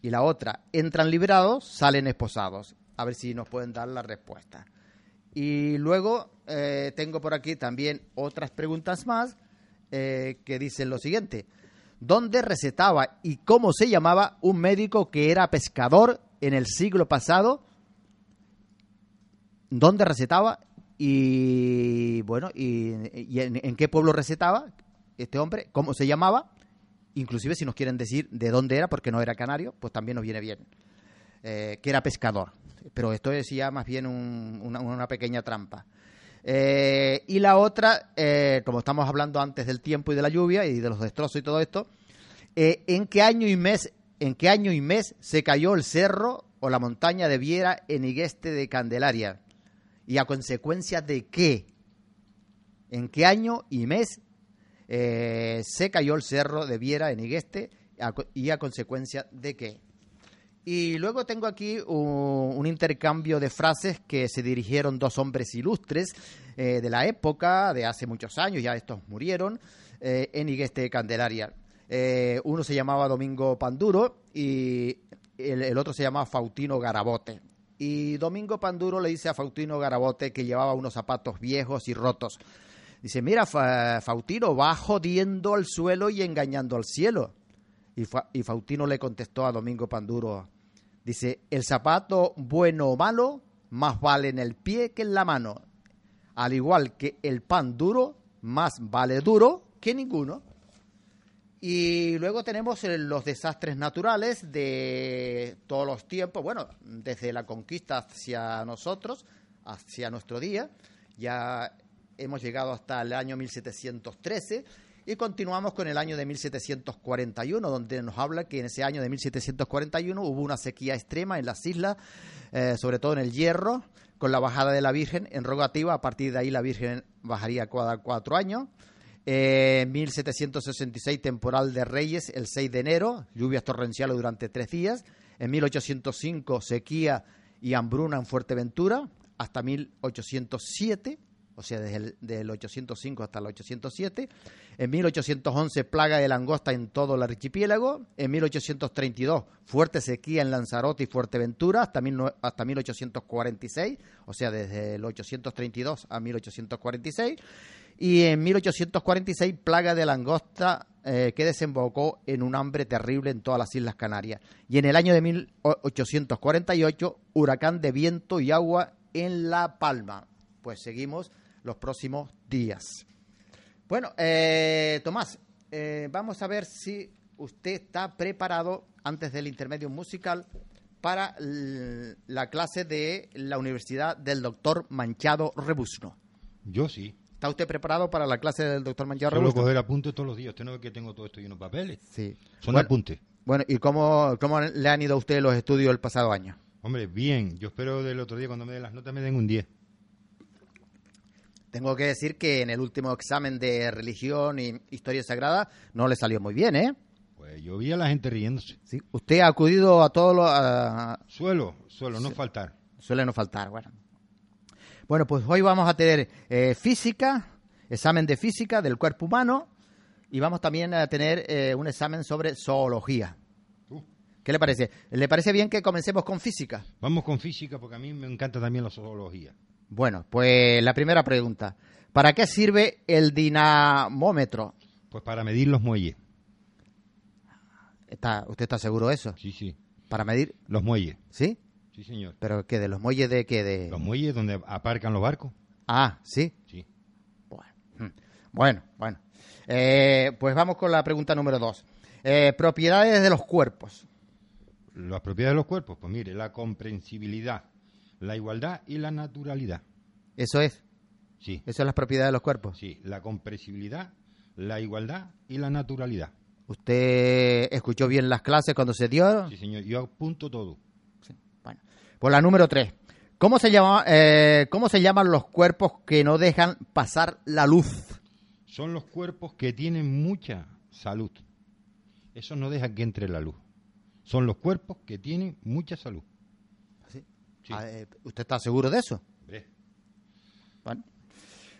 Y la otra, entran liberados, salen esposados. A ver si nos pueden dar la respuesta. Y luego eh, tengo por aquí también otras preguntas más eh, que dicen lo siguiente. ¿Dónde recetaba y cómo se llamaba un médico que era pescador en el siglo pasado? ¿Dónde recetaba? Y bueno, y, en, en qué pueblo recetaba este hombre? ¿Cómo se llamaba? Inclusive si nos quieren decir de dónde era, porque no era canario, pues también nos viene bien. Eh, que era pescador. Pero esto es ya más bien un- una, pequeña trampa. Eh, y la otra, eh, como estamos hablando antes del tiempo y de la lluvia y de los destrozos y todo esto, ¿en qué año y mes, en qué año y mes se cayó el cerro o la montaña de Viera en Igueste de Candelaria? ¿Y a consecuencia de qué? ¿En qué año y mes se cayó el cerro de Viera en Igueste y a consecuencia de qué? Y luego tengo aquí un, intercambio de frases que se dirigieron dos hombres ilustres eh, de la época, de hace muchos años, ya estos murieron, eh, en Igueste de Candelaria. Eh, uno se llamaba Domingo Panduro y el, otro se llamaba Faustino Garabote. Y Domingo Panduro le dice a Faustino Garabote que llevaba unos zapatos viejos y rotos. Dice, mira, Fa- Faustino, va jodiendo al suelo y engañando al cielo. Y, Fa- y le contestó a Domingo Panduro, dice, el zapato bueno o malo, más vale en el pie que en la mano. Al igual que el pan duro, más vale duro que ninguno. Y luego tenemos eh, los desastres naturales de todos los tiempos, bueno, desde la conquista hacia nosotros, hacia nuestro día. Ya hemos llegado hasta el año 1713 y continuamos con el año de 1741, donde nos habla que en ese año de 1741 hubo una sequía extrema en las islas, eh, sobre todo en el Hierro, con la bajada de la Virgen en rogativa. A partir de ahí la Virgen bajaría cada cuatro años. Eh, 1766, temporal de Reyes, el 6 de enero, lluvias torrenciales durante tres días. En 1805, sequía y hambruna en Fuerteventura, hasta 1807, o sea, desde el del 805 hasta el 807. En 1811, plaga de langosta en todo el archipiélago. En 1832, fuerte sequía en Lanzarote y Fuerteventura hasta, mil, hasta 1846, o sea, desde el 832 a 1846. Y en 1846, plaga de langosta eh, que desembocó en un hambre terrible en todas las Islas Canarias. Y en el año de 1848, huracán de viento y agua en La Palma. Pues seguimos los próximos días. Bueno, eh, Tomás, eh, vamos a ver si usted está preparado antes del intermedio musical para la clase de la Universidad del Doctor Manchado Rebusno. Yo sí. ¿Está usted preparado para la clase del doctor Manchado Solo Rebusno? coger apuntes todos los días. Usted no ve que tengo todo esto lleno de papeles. Sí. Son Bueno, apuntes. Bueno, ¿y cómo, cómo le han ido a usted los estudios el pasado año? Hombre, bien. Yo espero del otro día cuando me den las notas me den un 10. Tengo que decir que en el último examen de religión y historia sagrada no le salió muy bien, ¿eh? Pues yo vi a la gente riéndose. Sí. Usted ha acudido a todos los... a- Suelo, suelo, no faltar. Suele no faltar, bueno. Bueno, pues hoy vamos a tener eh, física, examen de física del cuerpo humano y vamos también a tener eh, un examen sobre zoología. Uh. ¿Qué le parece? ¿Le parece bien que comencemos con física? Vamos con física porque a mí me encanta también la zoología. Bueno, pues la primera pregunta. ¿Para qué sirve el dinamómetro? Pues para medir los muelles. ¿Está, ¿Usted está seguro de eso? Sí, sí. ¿Para medir? Los muelles. ¿Sí? Sí, señor. ¿Pero qué? ¿De los muelles de qué? De... Los muelles donde aparcan los barcos. Ah, ¿sí? Sí. Bueno, mm. bueno. bueno. Eh, pues vamos con la pregunta número dos. Eh, propiedades de los cuerpos. Las propiedades de los cuerpos, pues mire, la comprensibilidad, la igualdad y la naturalidad. Eso es. Sí, Eso es las propiedades de los cuerpos. sí, la comprensibilidad, la igualdad y la naturalidad. ¿Usted escuchó bien las clases cuando se dio? Sí, señor, yo apunto todo. Sí. Bueno. Pues la número tres. ¿Cómo se, llama, eh, ¿Cómo se llaman los cuerpos que no dejan pasar la luz? Son los cuerpos que tienen mucha salud. Eso no deja que entre la luz. Son los cuerpos que tienen mucha salud. Ah, eh, ¿Usted está seguro de eso? Bueno.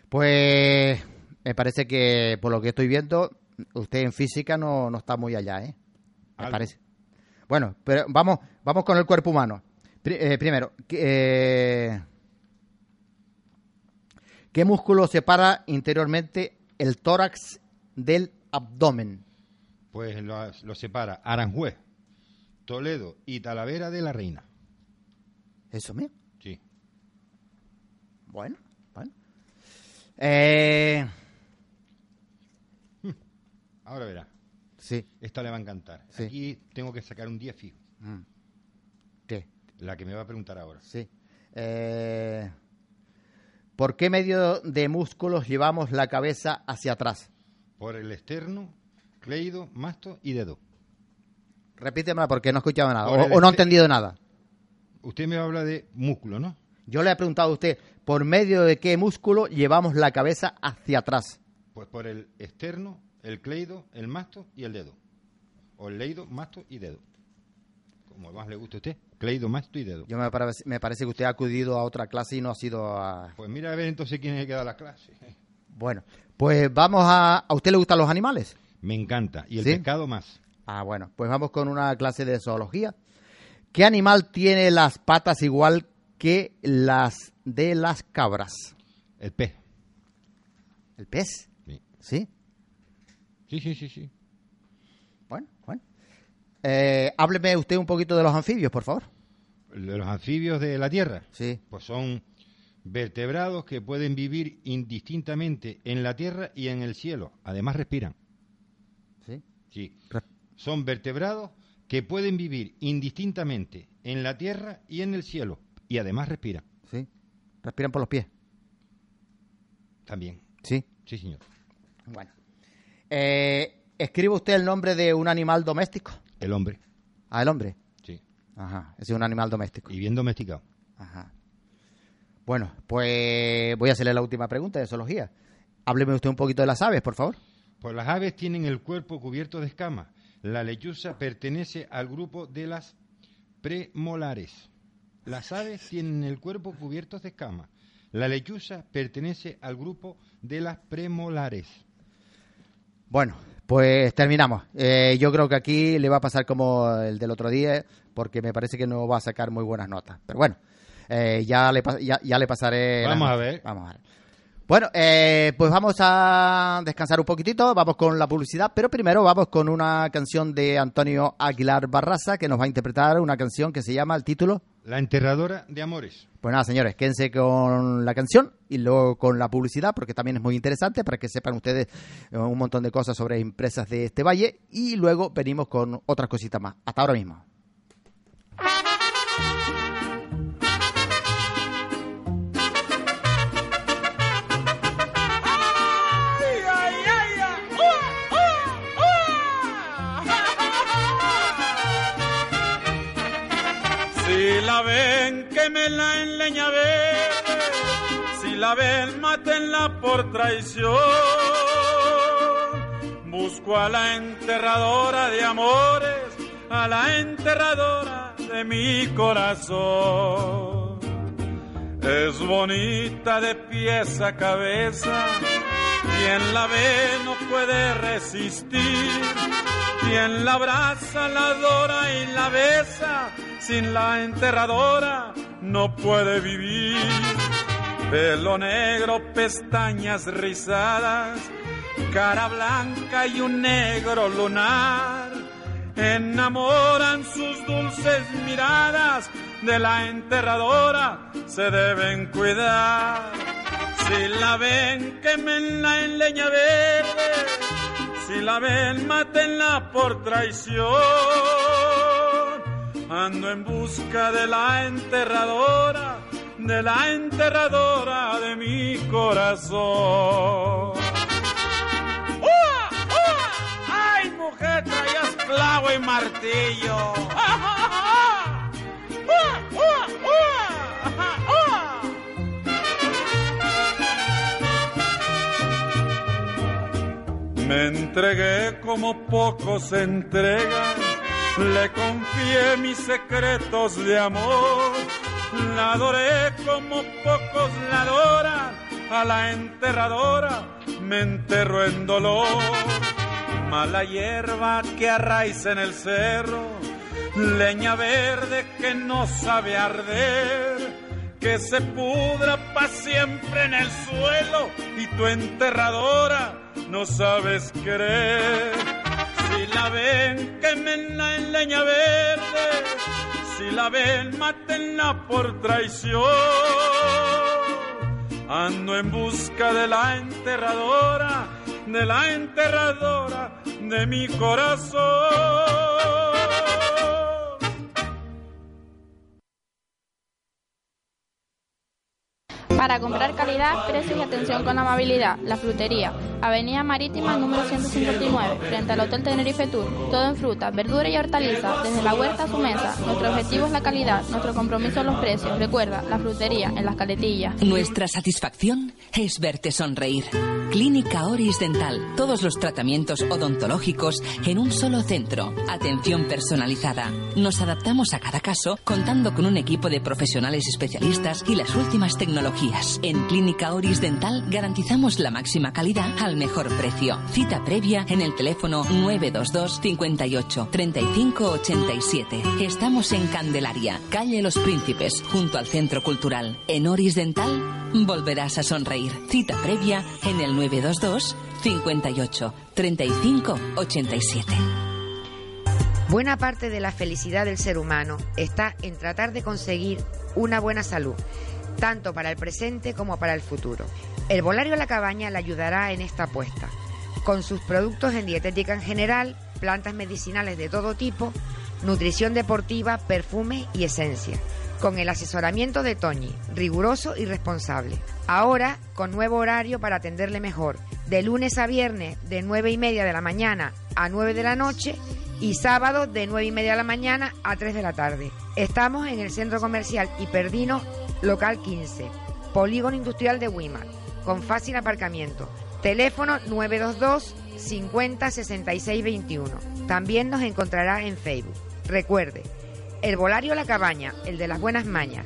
Pues me parece que por lo que estoy viendo, usted en física no, no está muy allá, ¿eh? Me parece. Bueno, pero vamos, vamos con el cuerpo humano. Pri- eh, primero, ¿qué, eh, ¿qué músculo separa interiormente el tórax del abdomen? pues lo, lo separa Aranjuez, Toledo y Talavera de la Reina. Eso mismo. Sí. Bueno, bueno. Eh, Ahora verá. sí. Esta le va a encantar. Sí. Aquí tengo que sacar un 10 fijo. Mm. ¿Qué? La que me va a preguntar ahora. Sí. Eh, ¿Por qué medio de músculos llevamos la cabeza hacia atrás? Por el externo, cleido, masto y dedo. Repítemela porque no he escuchado nada. O, o no he entendido nada. Usted me habla de músculo, ¿no? Yo le he preguntado a usted, ¿por medio de qué músculo llevamos la cabeza hacia atrás? Pues por el externo, el cleido, el masto y el dedo. O el leido, masto y dedo. Como más le guste a usted. Cleido, masto y dedo. Yo me parece, me parece que usted ha acudido a otra clase y no ha sido a... Pues mira a ver entonces quién es el que da las clases. Bueno, pues vamos a... ¿A usted le gustan los animales? Me encanta. Y el ¿Sí? pescado más. Ah, bueno, pues vamos con una clase de zoología. ¿Qué animal tiene las patas igual que las de las cabras? El pez. ¿El pez? Sí, ¿Sí? sí, sí, sí. sí. Bueno, bueno. Eh, hábleme usted un poquito de los anfibios, por favor. De Los anfibios de la tierra. Sí. Pues son vertebrados que pueden vivir indistintamente en la tierra y en el cielo. Además respiran. Sí. Sí. Son vertebrados que pueden vivir indistintamente en la tierra y en el cielo. Y además respiran. Sí. Respiran por los pies. También. Sí. Sí, señor. Bueno. Eh, ¿Escribe usted el nombre de un animal doméstico? El hombre. Ah, el hombre. Sí. Ajá. Ese es un animal doméstico. Y bien domesticado. Ajá. Bueno, pues voy a hacerle la última pregunta de zoología. Hábleme usted un poquito de las aves, por favor. Pues las aves tienen el cuerpo cubierto de escamas. La lechuza pertenece al grupo de las premolares. Las aves tienen el cuerpo cubierto de escamas. La lechuza pertenece al grupo de las premolares. Bueno, pues terminamos. Eh, yo creo que aquí le va a pasar como el del otro día, porque me parece que no va a sacar muy buenas notas. Pero bueno, eh, ya, le, ya, le pasaré. Vamos a ver. Vamos a ver. Bueno, eh, pues vamos a descansar un poquitito, vamos con la publicidad, pero primero vamos con una canción de Antonio Aguilar Barraza que nos va a interpretar una canción que se llama el título La enterradora de amores. Pues nada, señores, quédense con la canción y luego con la publicidad porque también es muy interesante para que sepan ustedes eh, un montón de cosas sobre empresas de este valle y luego venimos con otras cositas más. Hasta ahora mismo. La ven, quémela en leña verde. Si la ven, mátenla por traición. Busco a la enterradora de amores, a la enterradora de mi corazón. Es bonita de pies a cabeza, quien la ve no puede resistir. Quien la abraza, la adora y la besa, sin la enterradora no puede vivir. Pelo negro, pestañas rizadas, cara blanca y un negro lunar. Enamoran sus dulces miradas, de la enterradora se deben cuidar. Si la ven, quemenla en leña verde. Si la ven, mátenla por traición. Ando en busca de la enterradora, de la enterradora de mi corazón. ¡Ua! ¡Ua! ¡Ay, mujer, traías clavo y martillo! Me entregué como pocos entregan. Le confié mis secretos de amor, la adoré como pocos la adoran, a la enterradora me enterró en dolor. Mala hierba que arraiza en el cerro, leña verde que no sabe arder, que se pudra pa' siempre en el suelo y tu enterradora no sabes querer si la ven, quémenla en leña verde. Si la ven, mátenla por traición. Ando en busca de la enterradora, de la enterradora de mi corazón. Para comprar calidad, precios y atención con amabilidad, La Frutería, Avenida Marítima número 159, frente al Hotel Tenerife Tour. Todo en fruta, verdura y hortaliza, desde la huerta a su mesa. Nuestro objetivo es la calidad, nuestro compromiso los precios. Recuerda, La Frutería, en las caletillas. Nuestra satisfacción es verte sonreír. Clínica Oris Dental. Todos los tratamientos odontológicos en un solo centro. Atención personalizada. Nos adaptamos a cada caso contando con un equipo de profesionales especialistas y las últimas tecnologías en Clínica Oris Dental garantizamos la máxima calidad al mejor precio. Cita previa en el teléfono 922 58 35 87. Estamos en Candelaria, calle Los Príncipes, junto al Centro Cultural. En Oris Dental volverás a sonreír. Cita previa en el 922 58 35 87. Buena parte de la felicidad del ser humano está en tratar de conseguir una buena salud tanto para el presente como para el futuro. El Volario La Cabaña le ayudará en esta apuesta, con sus productos en dietética en general, plantas medicinales de todo tipo, nutrición deportiva, perfume y esencia, con el asesoramiento de Toñi, riguroso y responsable. Ahora, con nuevo horario para atenderle mejor, de lunes a viernes de 9 y media de la mañana a 9 de la noche y sábado de 9 y media de la mañana a 3 de la tarde. Estamos en el centro comercial Hiperdino local 15. Polígono Industrial de Wimar, con fácil aparcamiento. Teléfono 922 50 66 21. También nos encontrará en Facebook. Recuerde, Herbolario La Cabaña, el de las buenas mañas.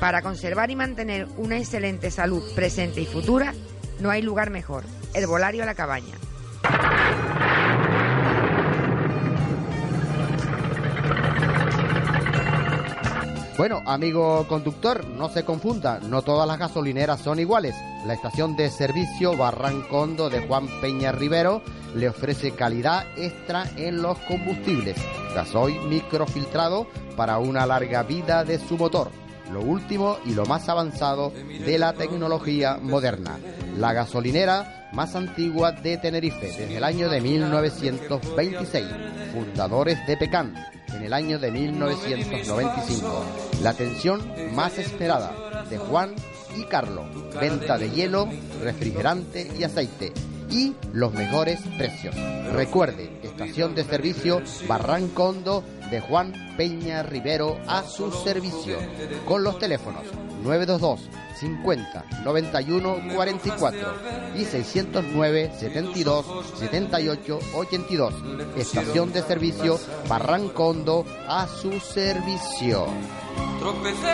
Para conservar y mantener una excelente salud presente y futura, no hay lugar mejor. Herbolario La Cabaña. Bueno, amigo conductor, no se confunda, no todas las gasolineras son iguales. La estación de servicio Barrancondo de Juan Peña Rivero le ofrece calidad extra en los combustibles. Gasoil microfiltrado para una larga vida de su motor. Lo último y lo más avanzado de la tecnología moderna. La gasolinera más antigua de Tenerife desde el año de 1926. Fundadores de Pecan en el año de 1995. La atención más esperada de Juan y Carlos. Venta de hielo, refrigerante y aceite. Y los mejores precios. Recuerde, estación de servicio Barrancondo de Juan Peña Rivero a su servicio. Con los teléfonos 922 50 91 44 y 609 72 78 82. Estación de servicio Barrancondo a su servicio.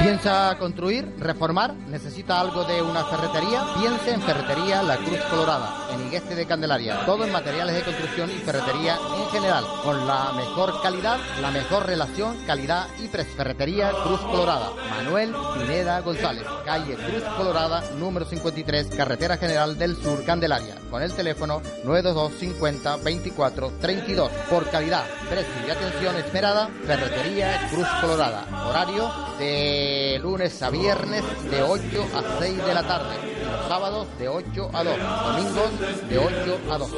¿Piensa construir, reformar? ¿Necesita algo de una ferretería? Piense en Ferretería La Cruz Colorada, en Igueste de Candelaria. Todo en materiales de construcción y ferretería en general, con la mejor calidad, la mejor relación, calidad y. Ferretería Cruz Colorada, Manuel Pineda González, calle Cruz Colorada, número 53, Carretera General del Sur, Candelaria, con el teléfono 922 50 24 32. Por calidad, precio y atención esperada, Ferretería Cruz Colorada. Horario de lunes a viernes de 8 a 6 de la tarde. Los sábados de 8 a 2. Domingos de 8 a 2.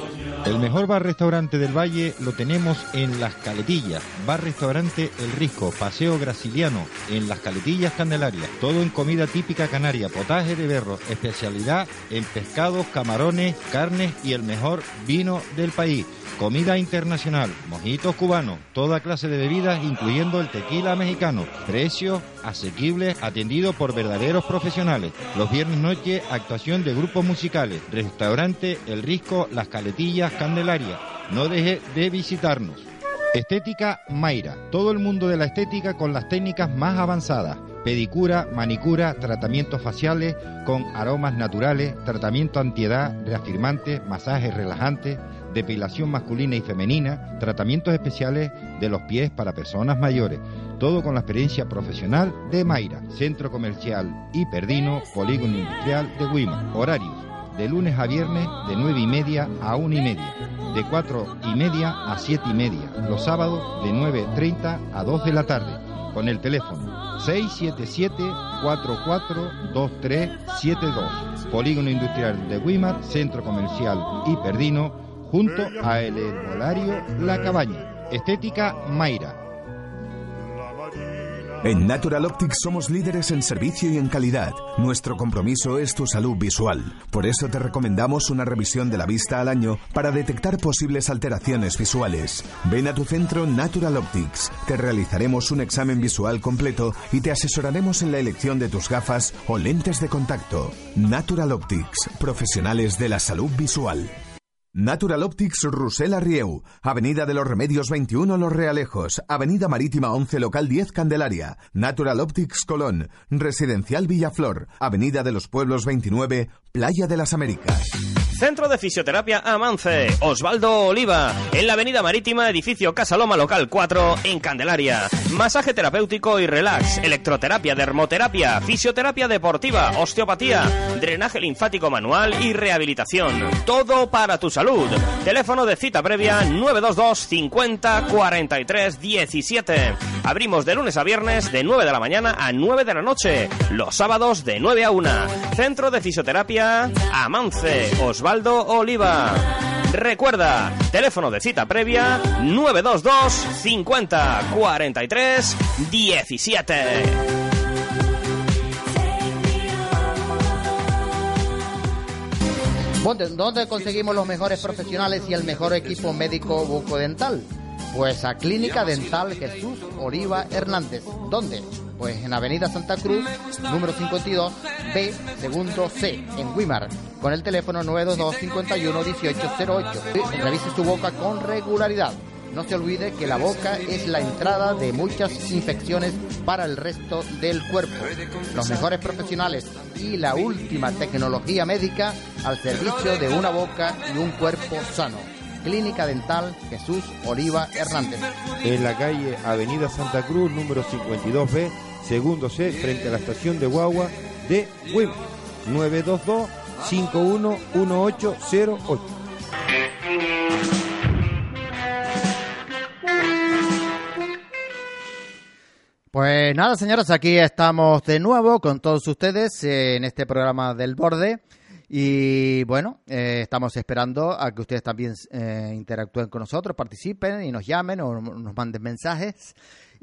El mejor bar-restaurante del Valle lo tenemos en Las Caletillas. Bar-restaurante El Risco, Paseo Graciliano, en Las Caletillas, Candelaria. Todo en comida típica canaria, potaje de berro, especialidad en pescados, camarones, carnes y el mejor vino del país. Comida internacional, mojitos cubanos, toda clase de bebidas, incluyendo el tequila mexicano. Precios asequibles, atendido por verdaderos profesionales. Los viernes noche, actuación de grupos musicales. Restaurante El Risco, Las Caletillas, Candelaria. No deje de visitarnos. Estética Mayra. Todo el mundo de la estética con las técnicas más avanzadas. Pedicura, manicura, tratamientos faciales con aromas naturales, tratamiento antiedad, reafirmante, masajes relajantes, depilación masculina y femenina, tratamientos especiales de los pies para personas mayores. Todo con la experiencia profesional de Mayra, Centro Comercial Hiperdino, Polígono Industrial de Wima. Horarios de lunes a viernes de 9 y media a 1 y media, de 4 y media a 7 y media, los sábados de 9.30 a 2 de la tarde, con el teléfono 677-442372, Polígono Industrial de Wimar, Centro Comercial Hiperdino, junto a el herbolario La Cabaña. Estética Mayra. En Natural Optics somos líderes en servicio y en calidad. Nuestro compromiso es tu salud visual. Por eso te recomendamos una revisión de la vista al año para detectar posibles alteraciones visuales. Ven a tu centro Natural Optics. Te realizaremos un examen visual completo y te asesoraremos en la elección de tus gafas o lentes de contacto. Natural Optics, profesionales de la salud visual. Natural Optics Rusela Rieu, Avenida de los Remedios 21 Los Realejos, Avenida Marítima 11 Local 10 Candelaria, Natural Optics Colón, Residencial Villaflor, Avenida de los Pueblos 29, Playa de las Américas. Centro de Fisioterapia Amance, Osvaldo Oliva, en la Avenida Marítima, edificio Casaloma Local 4, en Candelaria. Masaje terapéutico y relax, electroterapia, dermoterapia, fisioterapia deportiva, osteopatía, drenaje linfático manual y rehabilitación. Todo para tu salud. Teléfono de cita previa 922 50 43 17. Abrimos de lunes a viernes de 9 de la mañana a 9 de la noche. Los sábados de 9 a 1. Centro de Fisioterapia Amance, Osvaldo Oliva. Recuerda, teléfono de cita previa 922 50 43 17. ¿Dónde, conseguimos los mejores profesionales y el mejor equipo médico bucodental? Pues a Clínica Dental Jesús Oliva Hernández. ¿Dónde? Pues en Avenida Santa Cruz, número 52, B, segundo C, en Wimar, con el teléfono 922 51 1808. Revise su boca con regularidad. No se olvide que la boca es la entrada de muchas infecciones para el resto del cuerpo. Los mejores profesionales y la última tecnología médica al servicio de una boca y un cuerpo sano. Clínica Dental Jesús Oliva Hernández. En la calle Avenida Santa Cruz, número 52B, segundo C, frente a la estación de Guagua de WIM. 922 511808. Pues nada, señoras, aquí estamos de nuevo con todos ustedes en este programa del borde. Y bueno, eh, estamos esperando a que ustedes también eh, interactúen con nosotros, participen y nos llamen o nos manden mensajes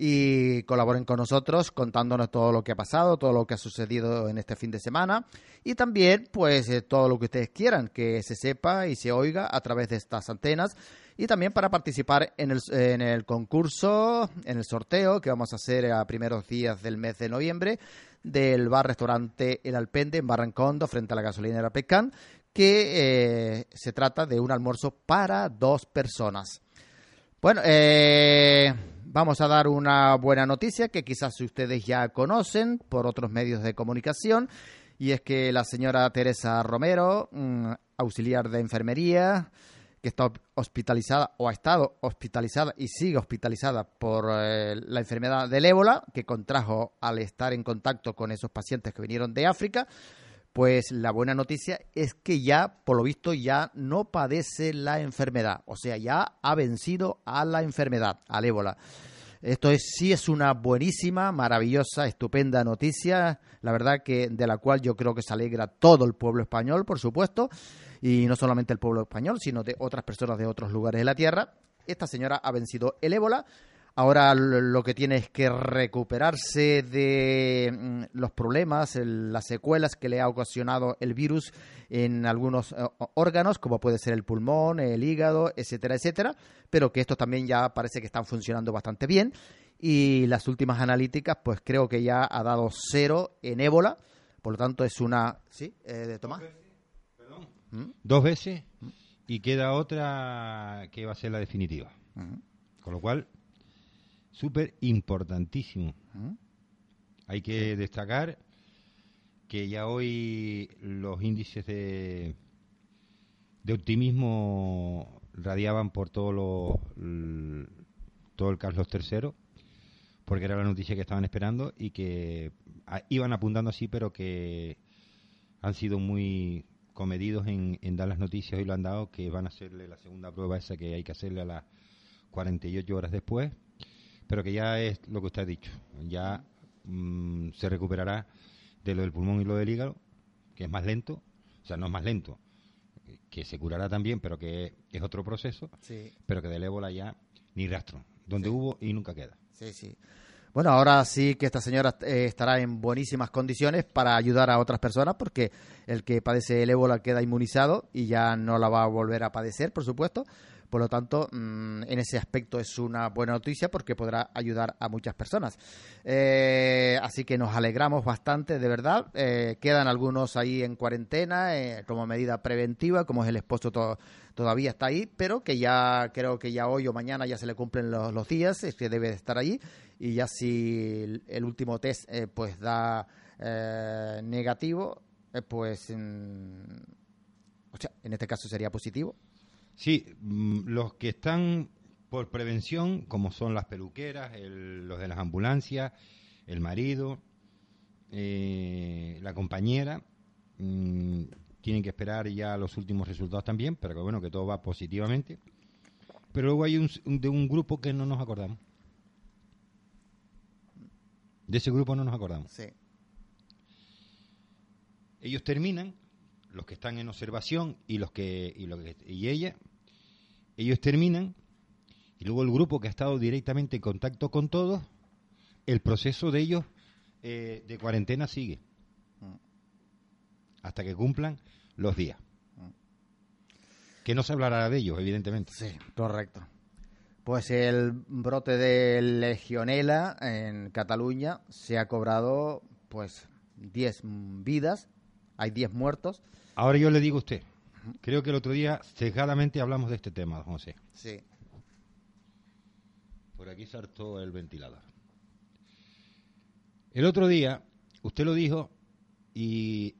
y colaboren con nosotros contándonos todo lo que ha pasado, todo lo que ha sucedido en este fin de semana y también pues eh, todo lo que ustedes quieran que se sepa y se oiga a través de estas antenas y también para participar en el, en el concurso, en el sorteo que vamos a hacer a primeros días del mes de noviembre del bar-restaurante El Alpende en Barrancondo frente a la gasolinera Pecán, que eh, se trata de un almuerzo para dos personas. Bueno, eh, vamos a dar una buena noticia que quizás ustedes ya conocen por otros medios de comunicación, y es que la señora Teresa Romero, mm, auxiliar de enfermería, que está hospitalizada o ha estado hospitalizada y sigue hospitalizada por eh, la enfermedad del ébola que contrajo al estar en contacto con esos pacientes que vinieron de África, pues la buena noticia es que ya, por lo visto, ya no padece la enfermedad, o sea, ya ha vencido a la enfermedad, al ébola. Esto es, sí es una buenísima, maravillosa, estupenda noticia, la verdad que de la cual yo creo que se alegra todo el pueblo español, por supuesto y no solamente el pueblo español, sino de otras personas de otros lugares de la Tierra. Esta señora ha vencido el ébola. Ahora lo que tiene es que recuperarse de mm, los problemas, las secuelas que le ha ocasionado el virus en algunos eh, órganos, como puede ser el pulmón, el hígado, etcétera, etcétera, pero que estos también ya parece que están funcionando bastante bien. Y las últimas analíticas, pues creo que ya ha dado cero en ébola, por lo tanto es una... ¿Sí? Eh, ¿De Tomás? ¿Mm? dos veces y queda otra que va a ser la definitiva. Con lo cual, súper importantísimo. Hay que destacar que ya hoy los índices de, de optimismo radiaban por todo, lo, todo el Carlos III, porque era la noticia que estaban esperando y que iban apuntando así, pero que han sido muy comedidos en, dar las noticias. Y lo han dado que van a hacerle la segunda prueba esa que hay que hacerle a las 48 horas después, pero que ya es lo que usted ha dicho, ya mm, se recuperará de lo del pulmón y lo del hígado, que es más lento, o sea, no es más lento, que se curará también, pero que es otro proceso, pero que del ébola ya ni rastro, donde hubo y nunca queda. Sí, sí. Bueno, ahora sí que esta señora eh, estará en buenísimas condiciones para ayudar a otras personas porque el que padece el ébola queda inmunizado y ya no la va a volver a padecer, por supuesto. Por lo tanto, mm, en ese aspecto es una buena noticia porque podrá ayudar a muchas personas. Eh, así que nos alegramos bastante, de verdad. Eh, quedan algunos ahí en cuarentena eh, como medida preventiva, como es el esposo todavía está ahí, pero que ya creo que ya hoy o mañana ya se le cumplen los, días, es que debe estar allí. Y ya si el, último test pues da negativo, pues... o sea, en este caso sería positivo, Sí, mm, los que están por prevención, como son las peluqueras, los de las ambulancias, el marido, eh, la compañera, mm, tienen que esperar ya los últimos resultados también, pero que bueno, que todo va positivamente. Pero luego hay un, de un grupo que no nos acordamos. De ese grupo no nos acordamos. Sí. Ellos terminan, los que están en observación y los que y, lo que, y ella ellos terminan y luego el grupo que ha estado directamente en contacto con todos, el proceso de ellos eh, de cuarentena sigue hasta que cumplan los días. Que no se hablará de ellos, evidentemente. Sí, correcto. Pues el brote de legionela en Cataluña se ha cobrado pues 10 vidas, hay 10 muertos. Ahora yo le digo a usted, creo que el otro día sesgadamente hablamos de este tema, don José. Sí. Por aquí saltó el ventilador. El otro día, usted lo dijo y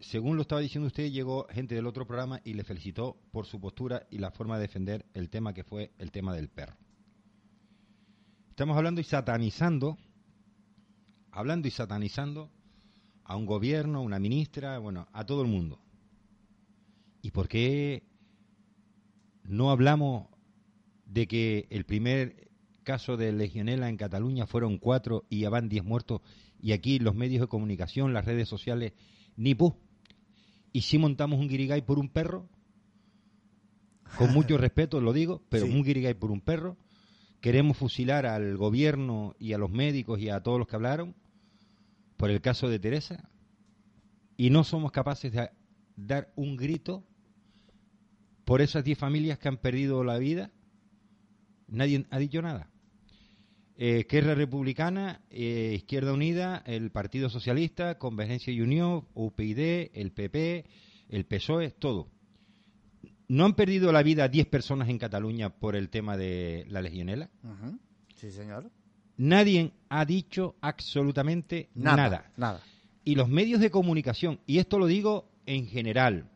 según lo estaba diciendo usted, llegó gente del otro programa y le felicitó por su postura y la forma de defender el tema que fue el tema del perro. Estamos hablando y satanizando, hablando y satanizando a un gobierno, a una ministra, bueno, a todo el mundo. ¿Y por qué no hablamos de que el primer caso de legionela en Cataluña fueron cuatro y ya van diez muertos y aquí los medios de comunicación, las redes sociales, ni pu? ¿Y si montamos un guirigay por un perro? Con mucho respeto lo digo, pero Sí. un guirigay por un perro. Queremos fusilar al gobierno y a los médicos y a todos los que hablaron por el caso de Teresa y no somos capaces de dar un grito por esas 10 familias que han perdido la vida. Nadie ha dicho nada. Eh, Republicana, eh, Izquierda Unida, el Partido Socialista, Convergencia y Unión, UPyD, el PP, el PSOE, todo. ¿No han perdido la vida 10 personas en Cataluña por el tema de la legionela? Sí, señor. Nadie ha dicho absolutamente Nada, nada. nada. Y los medios de comunicación, y esto lo digo en general,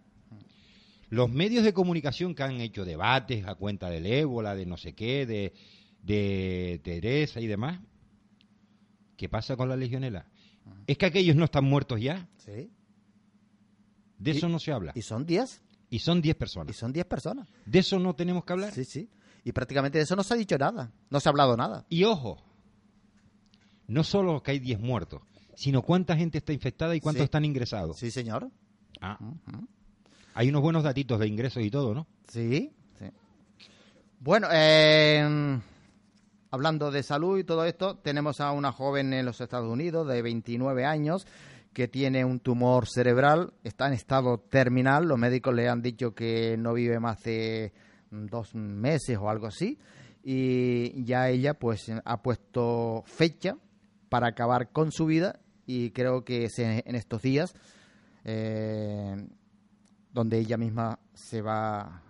los medios de comunicación que han hecho debates a cuenta del ébola, de no sé qué, de, de Teresa y demás, ¿qué pasa con la legionela? ¿Es que aquellos no están muertos ya? Sí. De Y- eso no se habla. Y son 10. Y son 10 Y personas. son 10 personas. ¿De eso no tenemos que hablar? Sí, sí. Y prácticamente de eso no se ha dicho nada. No se ha hablado nada. Y ojo, no solo que hay 10 muertos, sino cuánta gente está infectada y cuántos Sí. están ingresados. Sí, señor. Ah, hay unos buenos datitos de ingresos y todo, ¿no? Sí, sí. Bueno, eh, hablando de salud y todo esto, tenemos a una joven en los Estados Unidos de 29 años que tiene un tumor cerebral, está en estado terminal, los médicos le han dicho que no vive más de mm, dos meses o algo así, y ya ella pues ha puesto fecha para acabar con su vida y creo que es en, estos días eh, donde ella misma se va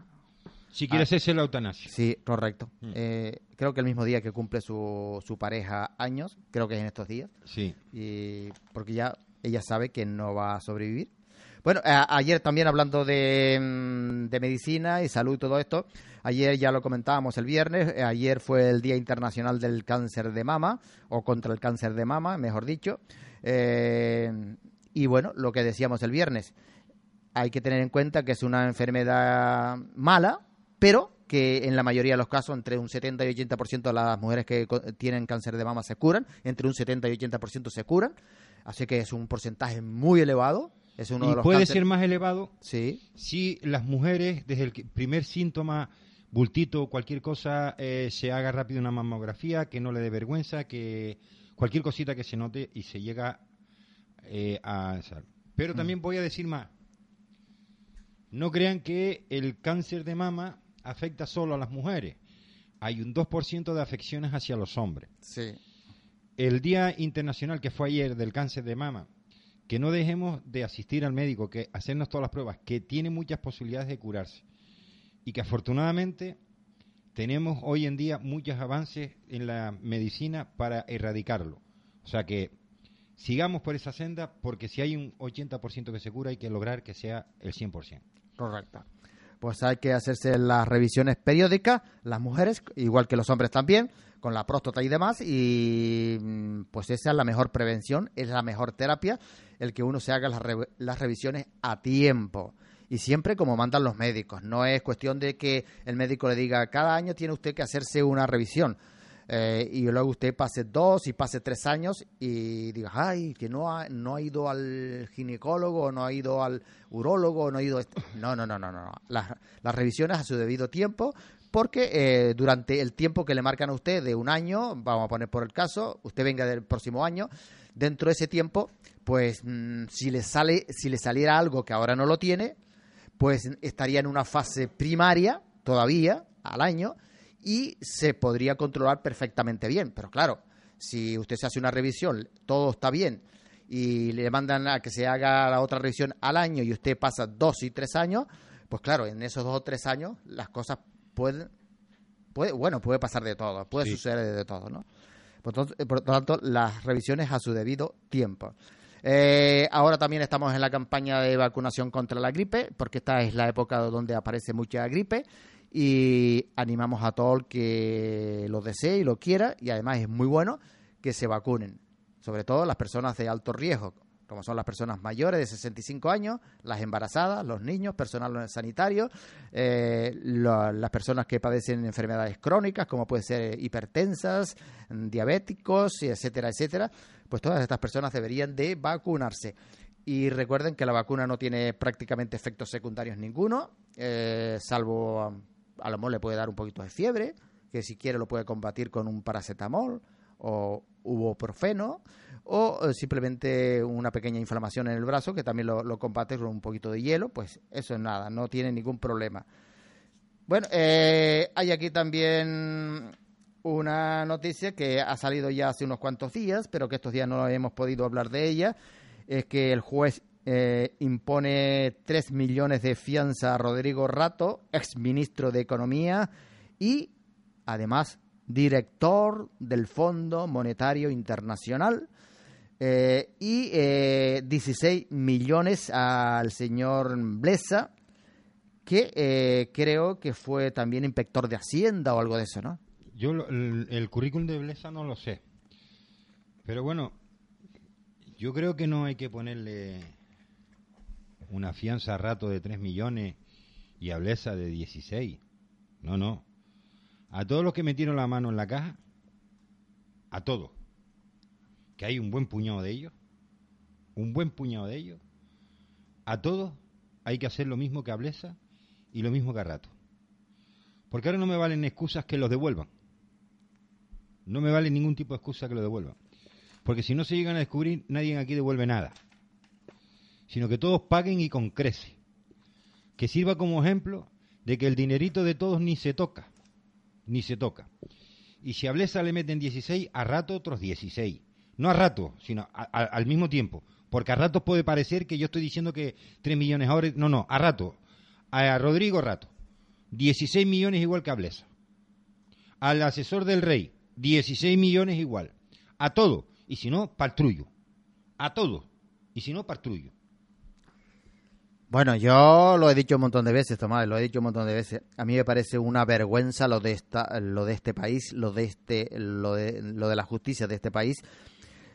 Si quiere hacerse la eutanasia. Sí, correcto. Mm. Eh, creo que el mismo día que cumple su, su pareja años, creo que es en estos días, Sí. y porque ya ella sabe que no va a sobrevivir. Bueno, ayer también hablando de, mm, de medicina y salud y todo esto, ayer ya lo comentábamos el viernes, eh, ayer fue el Día Internacional del Cáncer de Mama, o contra el cáncer de mama, mejor dicho. Eh, y bueno, lo que decíamos el viernes, hay que tener en cuenta que es una enfermedad mala, pero que en la mayoría de los casos, entre un 70 y 80% de las mujeres que tienen cáncer de mama se curan, entre un 70 y 80% se curan, así que es un porcentaje muy elevado. Es uno de Y los puede cáncer- ser más elevado Sí, si las mujeres, desde el primer síntoma, bultito o cualquier cosa, eh, se haga rápido una mamografía, que no le dé vergüenza, que cualquier cosita que se note y se llega eh, a... Pero también voy a decir más. No crean que el cáncer de mama afecta solo a las mujeres. Hay un 2% de afecciones hacia los hombres. sí. El Día Internacional que fue ayer del cáncer de mama, que no dejemos de asistir al médico, que hacernos todas las pruebas, que tiene muchas posibilidades de curarse y que afortunadamente tenemos hoy en día muchos avances en la medicina para erradicarlo. O sea que sigamos por esa senda porque si hay un 80% que se cura hay que lograr que sea el 100%. Correcto. Pues hay que hacerse las revisiones periódicas, las mujeres, igual que los hombres también, con la próstata y demás, y mm, pues esa es la mejor prevención, es la mejor terapia, el que uno se haga las, re- las revisiones a tiempo. Y siempre como mandan los médicos. No es cuestión de que el médico le diga, cada año tiene usted que hacerse una revisión. Eh, y luego usted pase dos y pase tres años y diga, ay, que no ha, no ha ido al ginecólogo, no ha ido al urólogo, no ha ido... a este". No, no, no, no, no. las revisiones a su debido tiempo, porque eh, durante el tiempo que le marcan a usted de un año, vamos a poner por el caso, usted venga del próximo año, dentro de ese tiempo, pues mm, si le sale, si le saliera algo que ahora no lo tiene, pues estaría en una fase primaria todavía al año y se podría controlar perfectamente bien. Pero claro, si usted se hace una revisión, todo está bien y le mandan a que se haga la otra revisión al año y usted pasa dos y tres años, pues claro, en esos dos o tres años las cosas pueden, puede, bueno, puede pasar de todo, puede suceder de todo, ¿no? Por, lo tanto, las revisiones a su debido tiempo. Eh, ahora también estamos en la campaña de vacunación contra la gripe, porque esta es la época donde aparece mucha gripe y animamos a todo el que lo desee y lo quiera y además es muy bueno que se vacunen, sobre todo las personas de alto riesgo, como son las personas mayores de 65 años, las embarazadas, los niños, personal sanitario, eh, las personas que padecen enfermedades crónicas, como pueden ser hipertensas, diabéticos, etcétera, etcétera, pues todas estas personas deberían de vacunarse. Y recuerden que la vacuna no tiene prácticamente efectos secundarios ninguno, eh, salvo a lo mejor le puede dar un poquito de fiebre, que si quiere lo puede combatir con un paracetamol o ibuprofeno o eh, simplemente una pequeña inflamación en el brazo que también lo, combate con un poquito de hielo, pues eso es nada, no tiene ningún problema. Bueno, eh, hay aquí también una noticia que ha salido ya hace unos cuantos días, pero que estos días no hemos podido hablar de ella, es que el juez eh, impone 3 millones de fianza a Rodrigo Rato, exministro de Economía y además director del Fondo Monetario Internacional. Eh, y 16 eh, millones al señor Blesa, que creo que fue también inspector de Hacienda o algo de eso, ¿no? Yo el, el currículum de Blesa no lo sé. Pero bueno, yo creo que no hay que ponerle una fianza a rato de 3 millones y a Blesa de 16. No, no. A todos los que metieron la mano en la caja, a todos, que hay un buen puñado de ellos, un buen puñado de ellos, a todos hay que hacer lo mismo que a y lo mismo que a Rato. Porque ahora no me valen excusas que los devuelvan. No me vale ningún tipo de excusa que lo devuelvan. Porque si no se llegan a descubrir, nadie aquí devuelve nada sino que todos paguen y con crece. Que sirva como ejemplo de que el dinerito de todos ni se toca, ni se toca. Y si a Blesa le meten 16, a rato otros 16. No a rato, sino al mismo tiempo. Porque a rato puede parecer que yo estoy diciendo que 3 millones ahora. No, no, a rato. A Rodrigo Rato. 16 millones igual que a Blesa. Al asesor del rey, 16 millones igual. A todo. Y si no, partrullo. A todo. Y si no, partrullo. Bueno, yo lo he dicho un montón de veces, Tomás, lo he dicho un montón de veces. A mí me parece una vergüenza lo de esta, lo de este país, lo de este, lo de, lo de la justicia de este país,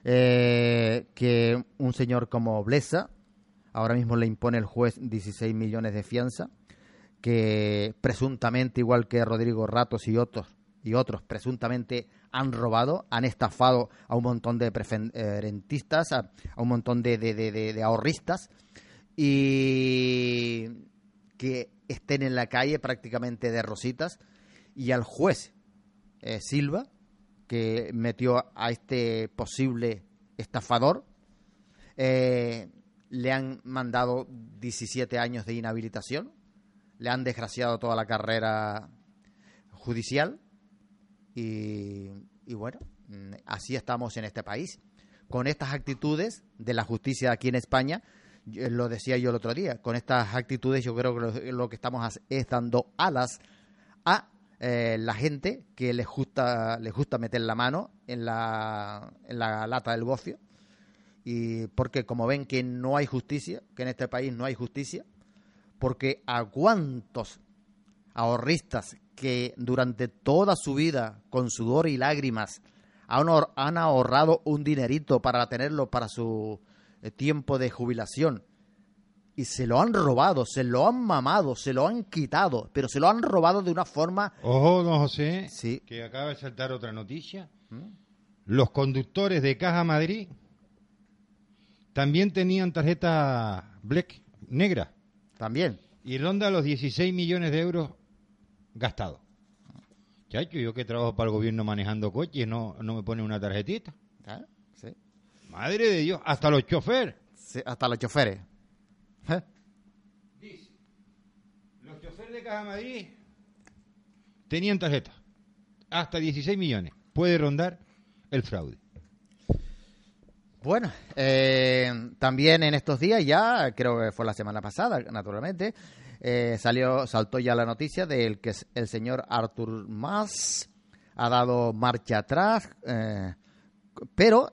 eh, que un señor como Blesa, ahora mismo le impone el juez 16 millones de fianza, que presuntamente, igual que Rodrigo Ratos y otros, y otros presuntamente han robado, han estafado a un montón de preferentistas, a, un montón de, de, de ahorristas y que estén en la calle prácticamente de rositas. Y al juez eh, Silva que metió a este posible estafador eh, le han mandado 17 años de inhabilitación le han desgraciado toda la carrera judicial y, y bueno así estamos en este país con estas actitudes de la justicia aquí en España lo decía yo el otro día, con estas actitudes yo creo que lo, que estamos es dando alas a eh, la gente que les gusta, les gusta meter la mano en la, en la lata del gofio. Y porque como ven que no hay justicia, que en este país no hay justicia, porque a cuántos ahorristas que durante toda su vida, con sudor y lágrimas, han, han ahorrado un dinerito para tenerlo para su eh, tiempo de jubilación y se lo han robado, se lo han mamado, se lo han quitado, pero se lo han robado de una forma... Ojo, don José, sí. que acaba de saltar otra noticia. ¿Mm? Los conductores de Caja Madrid también tenían tarjeta Black negra. También. Y ronda los 16 millones de euros gastados. Chacho, yo que trabajo para el gobierno manejando coches, no, no me pone una tarjetita. Madre de Dios, hasta los choferes. hasta los choferes. ¿Eh? Dice, los choferes de Caja Madrid tenían tarjeta. hasta 16 millones puede rondar el fraude. Bueno, eh, también en estos días ya, creo que fue la semana pasada, naturalmente, eh, salió, saltó ya la noticia del que el señor Arthur Mas ha dado marcha atrás, eh, pero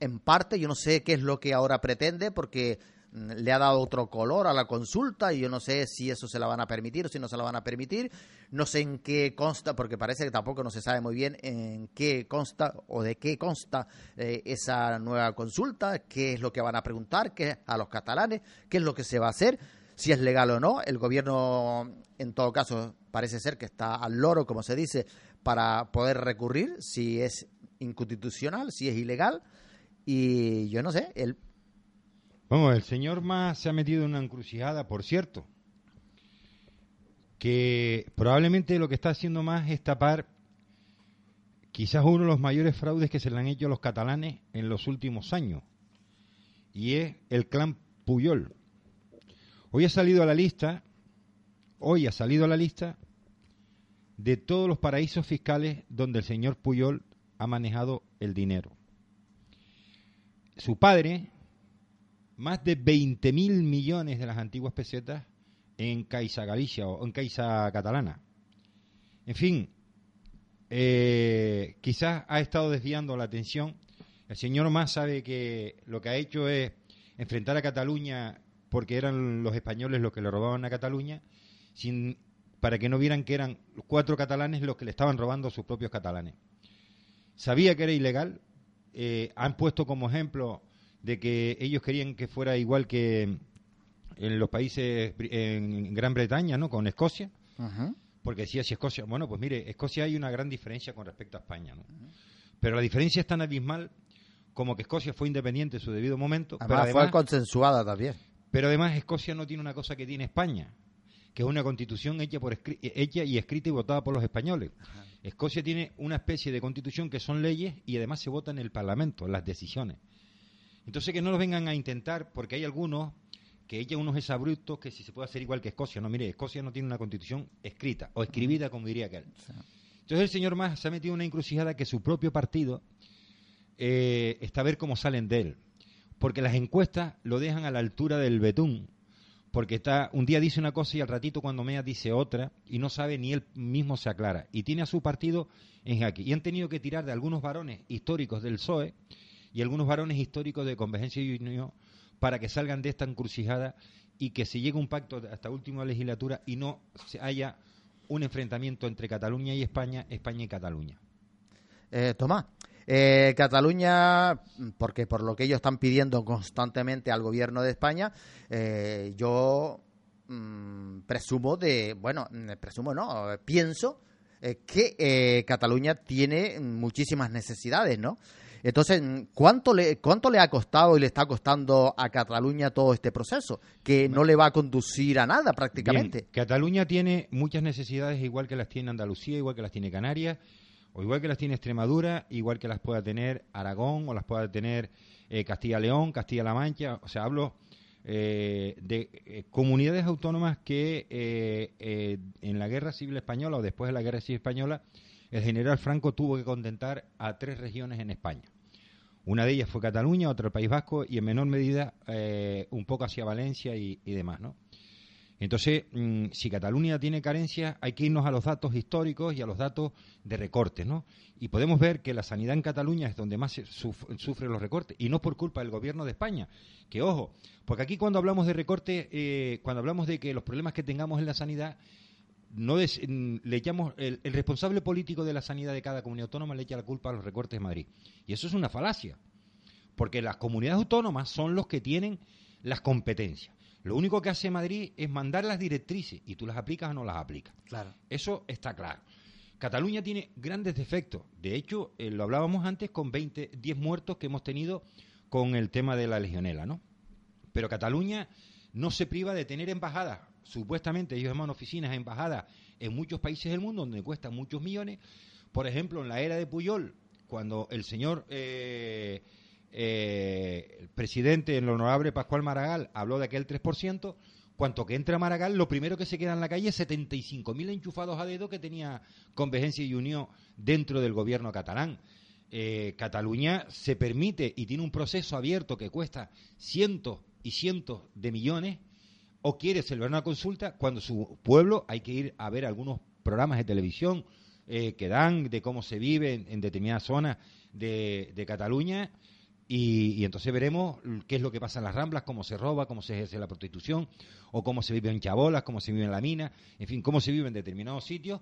en parte yo no sé qué es lo que ahora pretende porque mm, le ha dado otro color a la consulta y yo no sé si eso se la van a permitir o si no se la van a permitir. No sé en qué consta, porque parece que tampoco no se sabe muy bien en qué consta o de qué consta eh, esa nueva consulta, qué es lo que van a preguntar qué, a los catalanes, qué es lo que se va a hacer, si es legal o no. El gobierno, en todo caso, parece ser que está al loro, como se dice, para poder recurrir si es inconstitucional, si es ilegal. Y yo no sé, el... Vamos, el señor más se ha metido en una encrucijada, por cierto, que probablemente lo que está haciendo más es tapar quizás uno de los mayores fraudes que se le han hecho a los catalanes en los últimos años, y es el clan Puyol. Hoy ha salido a la lista, hoy ha salido a la lista de todos los paraísos fiscales donde el señor Puyol ha manejado el dinero su padre más de 20 mil millones de las antiguas pesetas en Caixa Galicia o en Caixa Catalana. En fin, eh, quizás ha estado desviando la atención. El señor más sabe que lo que ha hecho es enfrentar a Cataluña porque eran los españoles los que le robaban a Cataluña, sin, para que no vieran que eran los cuatro catalanes los que le estaban robando a sus propios catalanes. Sabía que era ilegal, eh, han puesto como ejemplo de que ellos querían que fuera igual que en los países en Gran Bretaña, ¿no? Con Escocia. Porque decía si Escocia, bueno, pues mire, Escocia hay una gran diferencia con respecto a España, ¿no? Pero la diferencia es tan abismal como que Escocia fue independiente en su debido momento. Además, pero fue consensuada también. Pero además Escocia no tiene una cosa que tiene España, que es una constitución hecha, por, hecha y escrita y votada por los españoles. Escocia tiene una especie de constitución que son leyes y además se vota en el Parlamento, en las decisiones. Entonces que no lo vengan a intentar, porque hay algunos que echan unos exabruptos que si se puede hacer igual que Escocia. No, mire, Escocia no tiene una constitución escrita o escribida, como diría aquel. Entonces el señor Mas se ha metido en una encrucijada que su propio partido eh, está a ver cómo salen de él. Porque las encuestas lo dejan a la altura del betún porque está un día dice una cosa y al ratito cuando mea dice otra y no sabe ni él mismo se aclara. Y tiene a su partido en jaque. Y han tenido que tirar de algunos varones históricos del PSOE y algunos varones históricos de Convergencia y Unión para que salgan de esta encrucijada y que se llegue a un pacto hasta última legislatura y no haya un enfrentamiento entre Cataluña y España, España y Cataluña. Eh, Tomás, eh, Cataluña, porque por lo que ellos están pidiendo constantemente al gobierno de España, eh, yo mm, presumo de, bueno, mm, presumo no, pienso eh, que Cataluña tiene muchísimas necesidades, ¿no? Entonces, ¿cuánto le, ¿cuánto le ha costado y le está costando a Cataluña todo este proceso? Que no le va a conducir a nada prácticamente. Cataluña tiene muchas necesidades, igual que las tiene Andalucía, igual que las tiene Canarias, o igual que las tiene Extremadura, igual que las pueda tener Aragón o las pueda tener eh, Castilla-León, Castilla-La Mancha. O sea, hablo eh, de eh, comunidades autónomas que en la Guerra Civil Española o después de la Guerra Civil Española, el general Franco tuvo que contentar a tres regiones en España. Una de ellas fue Cataluña, otra el País Vasco y en menor medida un poco hacia Valencia y demás, ¿no? Entonces, mm, si Cataluña tiene carencias, hay que irnos a los datos históricos y a los datos de recortes, ¿no? Y podemos ver que la sanidad en Cataluña es donde más sufre los recortes, y no por culpa del gobierno de España. Que ojo, porque aquí cuando hablamos de recortes, eh, cuando hablamos de que los problemas que tengamos en la sanidad, no mm, le echamos el, el, responsable político de la sanidad de cada comunidad autónoma le echa la culpa a los recortes de Madrid. Y eso es una falacia, porque las comunidades autónomas son los que tienen las competencias. Lo único que hace Madrid es mandar las directrices y tú las aplicas o no las aplicas. Claro. Eso está claro. Cataluña tiene grandes defectos. De hecho, eh, lo hablábamos antes con 20, 10 muertos que hemos tenido con el tema de la legionela, ¿no? Pero Cataluña no se priva de tener embajadas. Supuestamente ellos llaman oficinas, embajadas en muchos países del mundo donde cuestan muchos millones. Por ejemplo, en la era de Puyol, cuando el señor eh, eh, el presidente, el honorable Pascual Maragall, habló de aquel 3%, cuanto que entra Maragall, lo primero que se queda en la calle es 75.000 enchufados a dedo que tenía Convergencia y Unión dentro del gobierno catalán. Eh, Cataluña se permite y tiene un proceso abierto que cuesta cientos y cientos de millones o quiere celebrar una consulta cuando su pueblo hay que ir a ver algunos programas de televisión eh, que dan de cómo se vive en, determinadas zonas de, Cataluña y, entonces veremos qué es lo que pasa en las ramblas, cómo se roba, cómo se ejerce la prostitución o cómo se vive en chabolas, cómo se vive en la mina, en fin, cómo se vive en determinados sitios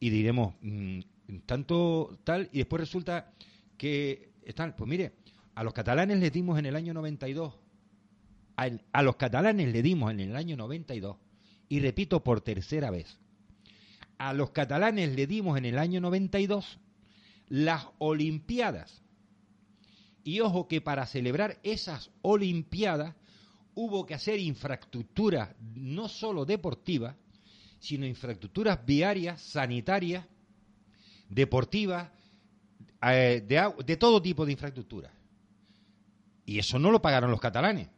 y diremos mm, tanto tal y después resulta que están, pues mire, a los catalanes les dimos en el año 92 a, los catalanes le dimos en el año 92, y repito por tercera vez, a los catalanes le dimos en el año 92 las Olimpiadas. Y ojo que para celebrar esas Olimpiadas hubo que hacer infraestructuras no solo deportivas, sino infraestructuras viarias, sanitarias, deportivas, eh, de, de todo tipo de infraestructuras. Y eso no lo pagaron los catalanes.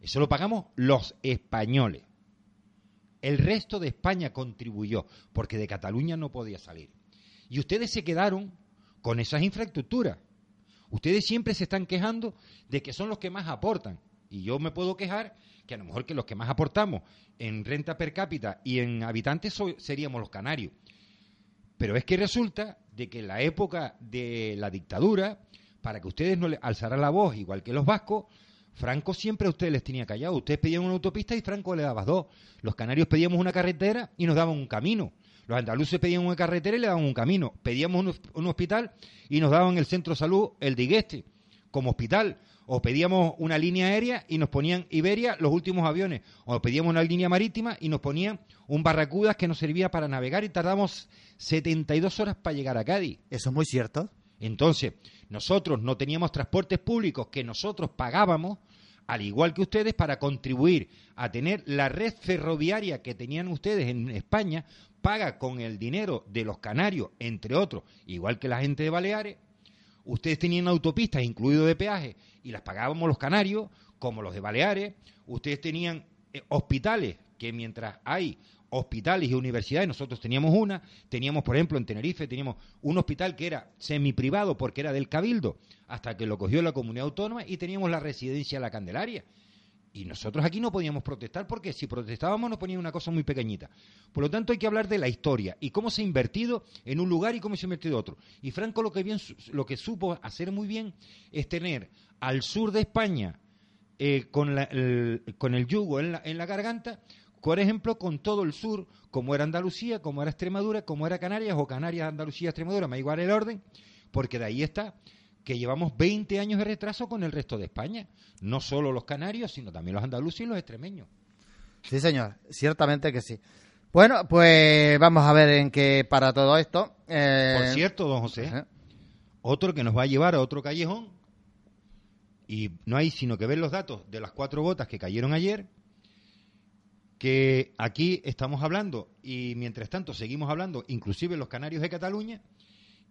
Eso lo pagamos los españoles. El resto de España contribuyó, porque de Cataluña no podía salir. Y ustedes se quedaron con esas infraestructuras. Ustedes siempre se están quejando de que son los que más aportan. Y yo me puedo quejar que a lo mejor que los que más aportamos en renta per cápita y en habitantes seríamos los canarios. Pero es que resulta de que en la época de la dictadura, para que ustedes no le alzaran la voz, igual que los vascos, Franco siempre a ustedes les tenía callado. Ustedes pedían una autopista y Franco le daba dos. Los canarios pedíamos una carretera y nos daban un camino. Los andaluces pedían una carretera y le daban un camino. Pedíamos un, hospital y nos daban el centro de salud, el de Igueste, como hospital. O pedíamos una línea aérea y nos ponían Iberia los últimos aviones. O pedíamos una línea marítima y nos ponían un barracudas que nos servía para navegar y tardamos 72 horas para llegar a Cádiz. Eso es muy cierto. Entonces, nosotros no teníamos transportes públicos que nosotros pagábamos, al igual que ustedes, para contribuir a tener la red ferroviaria que tenían ustedes en España, paga con el dinero de los canarios, entre otros, igual que la gente de Baleares. Ustedes tenían autopistas, incluido de peaje, y las pagábamos los canarios, como los de Baleares. Ustedes tenían eh, hospitales que mientras hay hospitales y universidades, nosotros teníamos una, teníamos por ejemplo en Tenerife, teníamos un hospital que era semi-privado porque era del Cabildo, hasta que lo cogió la comunidad autónoma y teníamos la residencia La Candelaria. Y nosotros aquí no podíamos protestar porque si protestábamos nos ponían una cosa muy pequeñita. Por lo tanto hay que hablar de la historia y cómo se ha invertido en un lugar y cómo se ha invertido en otro. Y Franco lo que, bien, lo que supo hacer muy bien es tener al sur de España eh, con, el, yugo en la, en la garganta por ejemplo, con todo el sur, como era Andalucía, como era Extremadura, como era Canarias o Canarias, Andalucía, Extremadura, me igual el orden, porque de ahí está que llevamos 20 años de retraso con el resto de España, no solo los canarios, sino también los andaluces y los extremeños. Sí, señor, ciertamente que sí. Bueno, pues vamos a ver en qué para todo esto. Eh, Por cierto, don José, otro que nos va a llevar a otro callejón, y no hay sino que ver los datos de las cuatro gotas que cayeron ayer, que aquí estamos hablando y mientras tanto seguimos hablando, inclusive los canarios de Cataluña,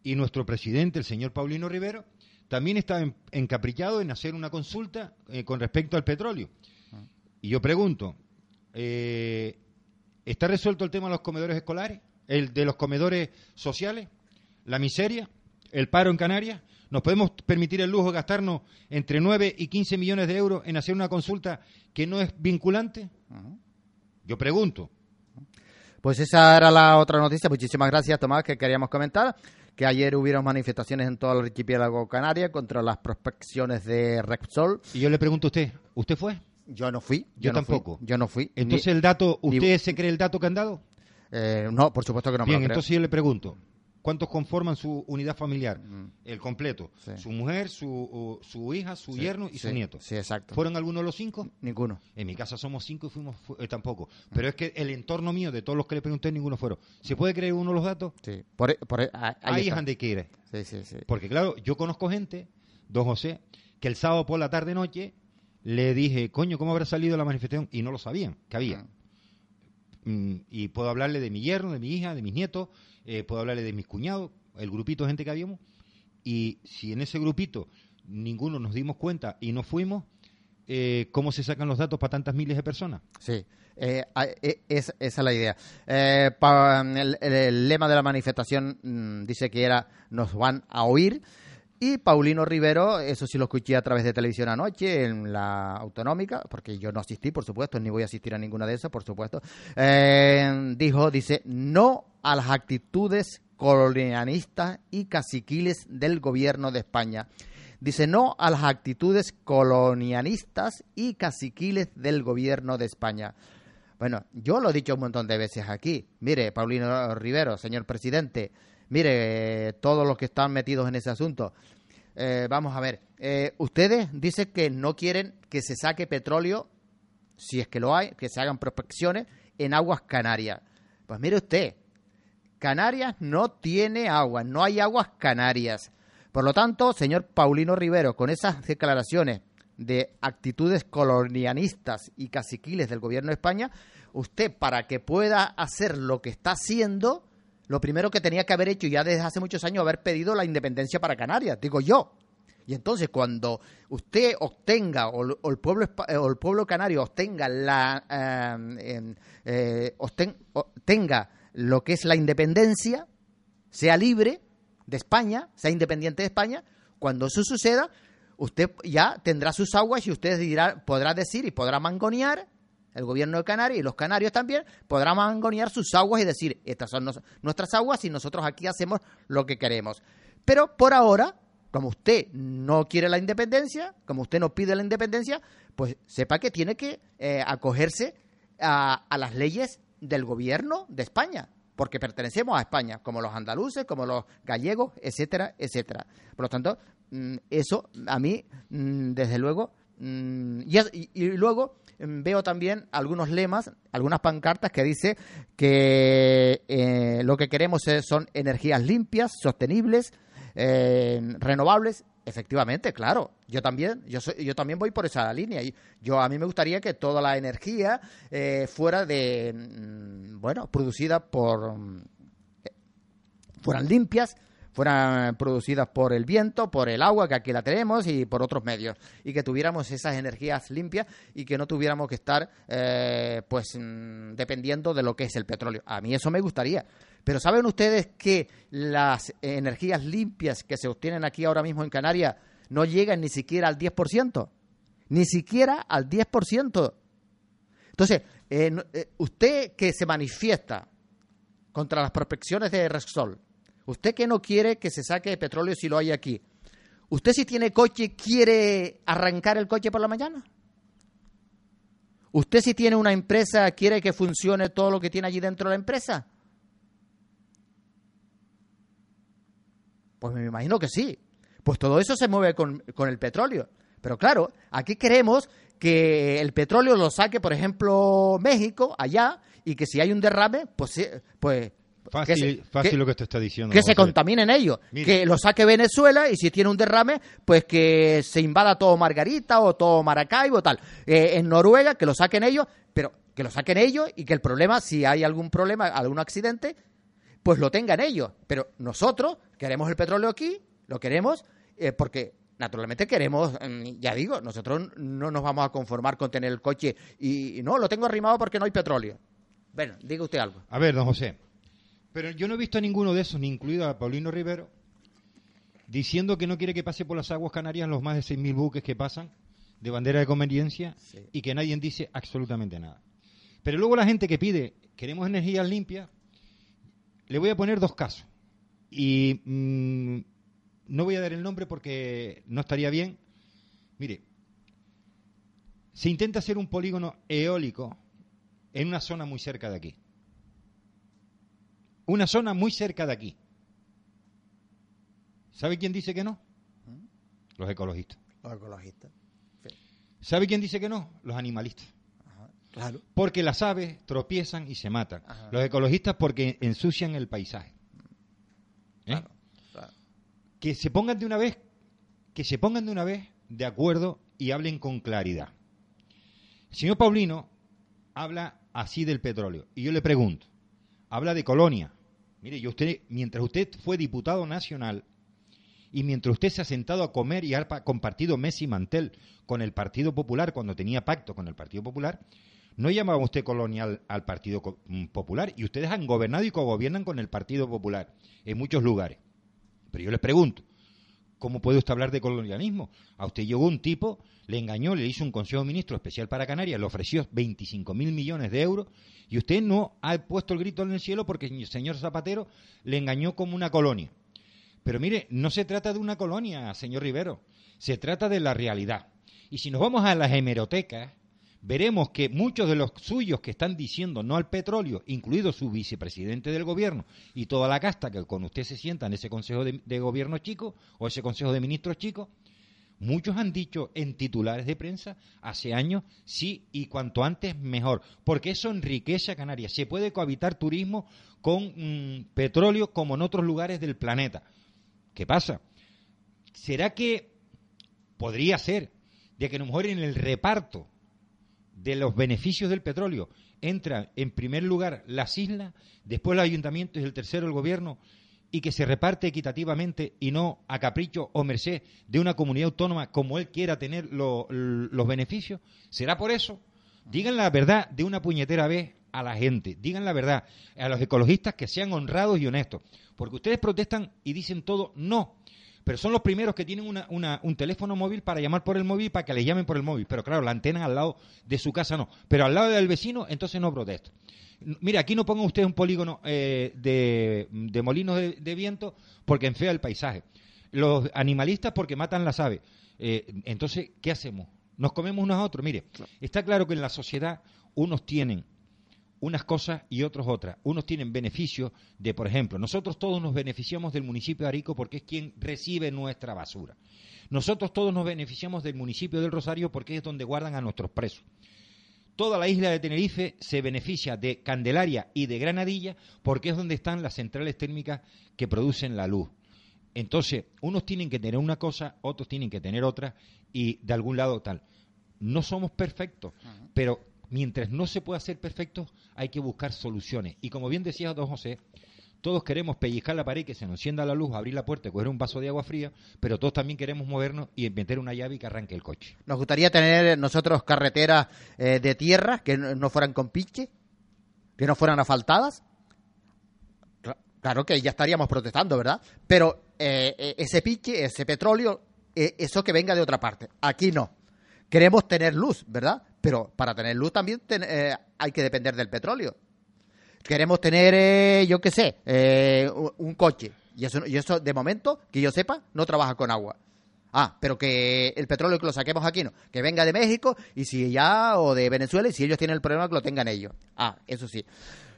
y nuestro presidente, el señor Paulino Rivero, también está encaprichado en hacer una consulta eh, con respecto al petróleo. Y yo pregunto, eh, ¿está resuelto el tema de los comedores escolares? ¿El de los comedores sociales? ¿La miseria? ¿El paro en Canarias? ¿Nos podemos permitir el lujo de gastarnos entre 9 y 15 millones de euros en hacer una consulta que no es vinculante? Yo pregunto. Pues esa era la otra noticia. Muchísimas gracias, Tomás, que queríamos comentar. Que ayer hubieron manifestaciones en todo el archipiélago canaria contra las prospecciones de Repsol. Y yo le pregunto a usted, ¿usted fue? Yo no fui. Yo, tampoco. yo no fui. Entonces el dato, ¿usted se cree el dato que han dado? Eh, no, por supuesto que no. Bien, entonces yo le pregunto, ¿Cuántos conforman su unidad familiar? El completo. Su mujer, su, su hija, su yerno y su nieto. Sí, exacto. ¿Fueron algunos de los cinco? Ninguno. En mi casa somos cinco y fuimos eh, tampoco. Pero es que el entorno mío, de todos los que le pregunté, ninguno fueron. ¿Se puede creer uno los datos? Sí. Por, e, por, e, ahí, es donde quiere. Sí, sí, sí. Porque claro, yo conozco gente, don José, que el sábado por la tarde-noche le dije, coño, ¿cómo habrá salido la manifestación? Y no lo sabían, que había. Mm, y puedo hablarle de mi yerno, de mi hija, de mis nietos, eh, puedo hablarle de mis cuñados, el grupito de gente que habíamos, y si en ese grupito ninguno nos dimos cuenta y no fuimos, eh, cómo se sacan los datos para tantas miles de personas. Sí, eh, e- es- esa es la idea. El, lema de la manifestación mm, dice que era nos van a oír. Y Paulino Rivero, eso sí lo escuché a través de televisión anoche en la autonómica, porque yo no asistí, por supuesto, ni voy a asistir a ninguna de esas, por supuesto. dijo, dice, no a las actitudes colonialistas y caciquiles del gobierno de España. Dice no a las actitudes colonialistas y caciquiles del gobierno de España. Bueno, yo lo he dicho un montón de veces aquí. Mire, Paulino Rivero, señor presidente, mire, eh, todos los que están metidos en ese asunto. Eh, vamos a ver, eh, ustedes dicen que no quieren que se saque petróleo, si es que lo hay, que se hagan prospecciones en aguas canarias. Pues mire usted, Canarias no tiene agua, no hay aguas canarias. Por lo tanto, señor Paulino Rivero, con esas declaraciones de actitudes colonialistas y caciquiles del gobierno de España, usted para que pueda hacer lo que está haciendo, lo primero que tenía que haber hecho ya desde hace muchos años haber pedido la independencia para Canarias, digo yo. Y entonces cuando usted obtenga o, el pueblo eh, o el pueblo canario obtenga la eh, em, eh, lo que es la independencia, sea libre de España, sea independiente de España, cuando eso suceda, usted ya tendrá sus aguas y usted dirá, podrá decir y podrá mangonear, el gobierno de Canarias y los canarios también, podrán mangonear sus aguas y decir, estas son nos- nuestras aguas y nosotros aquí hacemos lo que queremos. Pero por ahora, como usted no quiere la independencia, como usted no pide la independencia, pues sepa que tiene que eh, acogerse a, a las leyes del gobierno de España, porque pertenecemos a España, como los andaluces, como los gallegos, etcétera, etcétera. Por lo tanto, mm, eso a mí, mm, desde luego, mm, y, luego veo también algunos lemas, algunas pancartas que dice que eh, lo que queremos son energías limpias, sostenibles, eh, renovables. Efectivamente, claro. Yo también, yo soy, yo también voy por esa línea. Y yo a mí me gustaría que toda la energía eh, fuera de, mm, bueno, producida por, mm, fueran limpias, fueran producidas por el viento, por el agua, que aquí la tenemos, y por otros medios. Y que tuviéramos esas energías limpias y que no tuviéramos que estar, eh, pues, mm, dependiendo de lo que es el petróleo. A mí eso me gustaría. Pero ¿saben ustedes que las energías limpias que se obtienen aquí ahora mismo en Canarias no llegan ni siquiera al 10%? Ni siquiera al 10%. Entonces, eh, eh, usted que se manifiesta contra las prospecciones de Repsol, usted que no quiere que se saque petróleo si lo hay aquí, ¿usted si tiene coche quiere arrancar el coche por la mañana? ¿Usted si tiene una empresa quiere que funcione todo lo que tiene allí dentro de la empresa? Pues me imagino que sí. Pues todo eso se mueve con, con el petróleo. Pero claro, aquí queremos que el petróleo lo saque, por ejemplo, México, allá, y que si hay un derrame, pues, sí, pues Fácil, que se- fácil que- lo que te está diciendo. que se contaminen ellos, que lo saque Venezuela y si tiene un derrame, pues que se invada todo Margarita o todo Maracaibo tal. Eh, en Noruega, que lo saquen ellos, pero que lo saquen ellos y que el problema, si hay algún problema, algún accidente, pues lo tengan ellos. Pero nosotros queremos el petróleo aquí, lo queremos eh, porque naturalmente queremos, mm, ya digo, nosotros no nos vamos a conformar con tener el coche y, y no, lo tengo arrimado porque no hay petróleo. Bueno, diga usted algo. A ver, don José. Pero yo no he visto a ninguno de esos, ni incluido a Paulino Rivero, diciendo que no quiere que pase por las aguas canarias los más de 6.000 buques que pasan de bandera de conveniencia y que nadie dice absolutamente nada. Pero luego la gente que pide, queremos energías limpias, le voy a poner dos casos. Y mm, no voy a dar el nombre porque no estaría bien. Mire, se intenta hacer un polígono eólico en una zona muy cerca de aquí. Una zona muy cerca de aquí. ¿Sabe quién dice que no? Los ecologistas. Los ecologistas. ¿Sabe quién dice que no? Los animalistas. Claro. Porque las aves tropiezan y se matan. Ajá. Los ecologistas porque ensucian el paisaje. ¿Eh? Claro, claro. Que se pongan de una vez, que se pongan de una vez de acuerdo y hablen con claridad. El señor Paulino habla así del petróleo. Y yo le pregunto, habla de colonia. Mire, yo usted, mientras usted fue diputado nacional Y mientras usted se ha sentado a comer y ha compartido Messi Mantel con el Partido Popular, cuando tenía pacto con el Partido Popular, no llamaba usted colonial al Partido mm, Popular y ustedes han gobernado y cogobiernan con el Partido Popular en muchos lugares. Pero yo les pregunto, ¿cómo puede usted hablar de colonialismo? A usted llegó un tipo, le engañó, le hizo un Consejo de Ministros especial para Canarias, le ofreció 25 mil millones de euros y usted no ha puesto el grito en el cielo porque el señor Zapatero le engañó como una colonia. Pero mire, no se trata de una colonia, señor Rivero, se trata de la realidad. Y si nos vamos a las hemerotecas, veremos que muchos de los suyos que están diciendo no al petróleo, incluido su vicepresidente del gobierno y toda la casta que con usted se sienta en ese consejo de, gobierno chico o ese consejo de ministros chico, muchos han dicho en titulares de prensa hace años sí y cuanto antes mejor, porque eso enriquece a Canarias. Se puede cohabitar turismo con mm, petróleo como en otros lugares del planeta. ¿Qué pasa? ¿Será que podría ser de que a lo mejor en el reparto de los beneficios del petróleo entra en primer lugar las islas, después los ayuntamientos y el tercero el gobierno, y que se reparte equitativamente y no a capricho o merced de una comunidad autónoma como él quiera tener los beneficios? ¿Será por eso? Digan la verdad de una puñetera vez a la gente, digan la verdad a los ecologistas que sean honrados y honestos, porque ustedes protestan y dicen todo no pero son los primeros que tienen un teléfono móvil para llamar por el móvil para que les llamen por el móvil. Pero claro, la antena al lado de su casa no. Pero al lado del vecino, entonces no protesta. Mira, aquí no ponga usted un polígono eh, de, molinos de, viento porque enfea el paisaje. Los animalistas porque matan las aves. Eh, entonces, ¿qué hacemos? Nos comemos unos a otros. Mire, está claro que en la sociedad unos tienen unas cosas y otros otras. Unos tienen beneficio de, por ejemplo, nosotros todos nos beneficiamos del municipio de Arico porque es quien recibe nuestra basura. Nosotros todos nos beneficiamos del municipio del Rosario porque es donde guardan a nuestros presos. Toda la isla de Tenerife se beneficia de Candelaria y de Granadilla porque es donde están las centrales térmicas que producen la luz. Entonces, unos tienen que tener una cosa, otros tienen que tener otra y de algún lado tal. No somos perfectos, pero mientras no se pueda ser perfecto, hay que buscar soluciones. Y como bien decía don José, todos queremos pellizcar la pared, que se nos encienda la luz, abrir la puerta, coger un vaso de agua fría, pero todos también queremos movernos y meter una llave y que arranque el coche. Nos gustaría tener nosotros carreteras eh, de tierra que no fueran con pinche, que no fueran asfaltadas. Claro que ya estaríamos protestando, ¿verdad? Pero eh, eh, ese pinche, ese petróleo, eso que venga de otra parte. Aquí no. Queremos tener luz, ¿verdad? Pero para tener luz también eh, hay que depender del petróleo. Queremos tener, eh, yo qué sé, eh, un coche. Y eso, y eso, de momento, que yo sepa, no trabaja con agua. Ah, pero que el petróleo que lo saquemos aquí no, que venga de México y si ya, o de Venezuela, y si ellos tienen el problema, que lo tengan ellos. Ah, eso sí.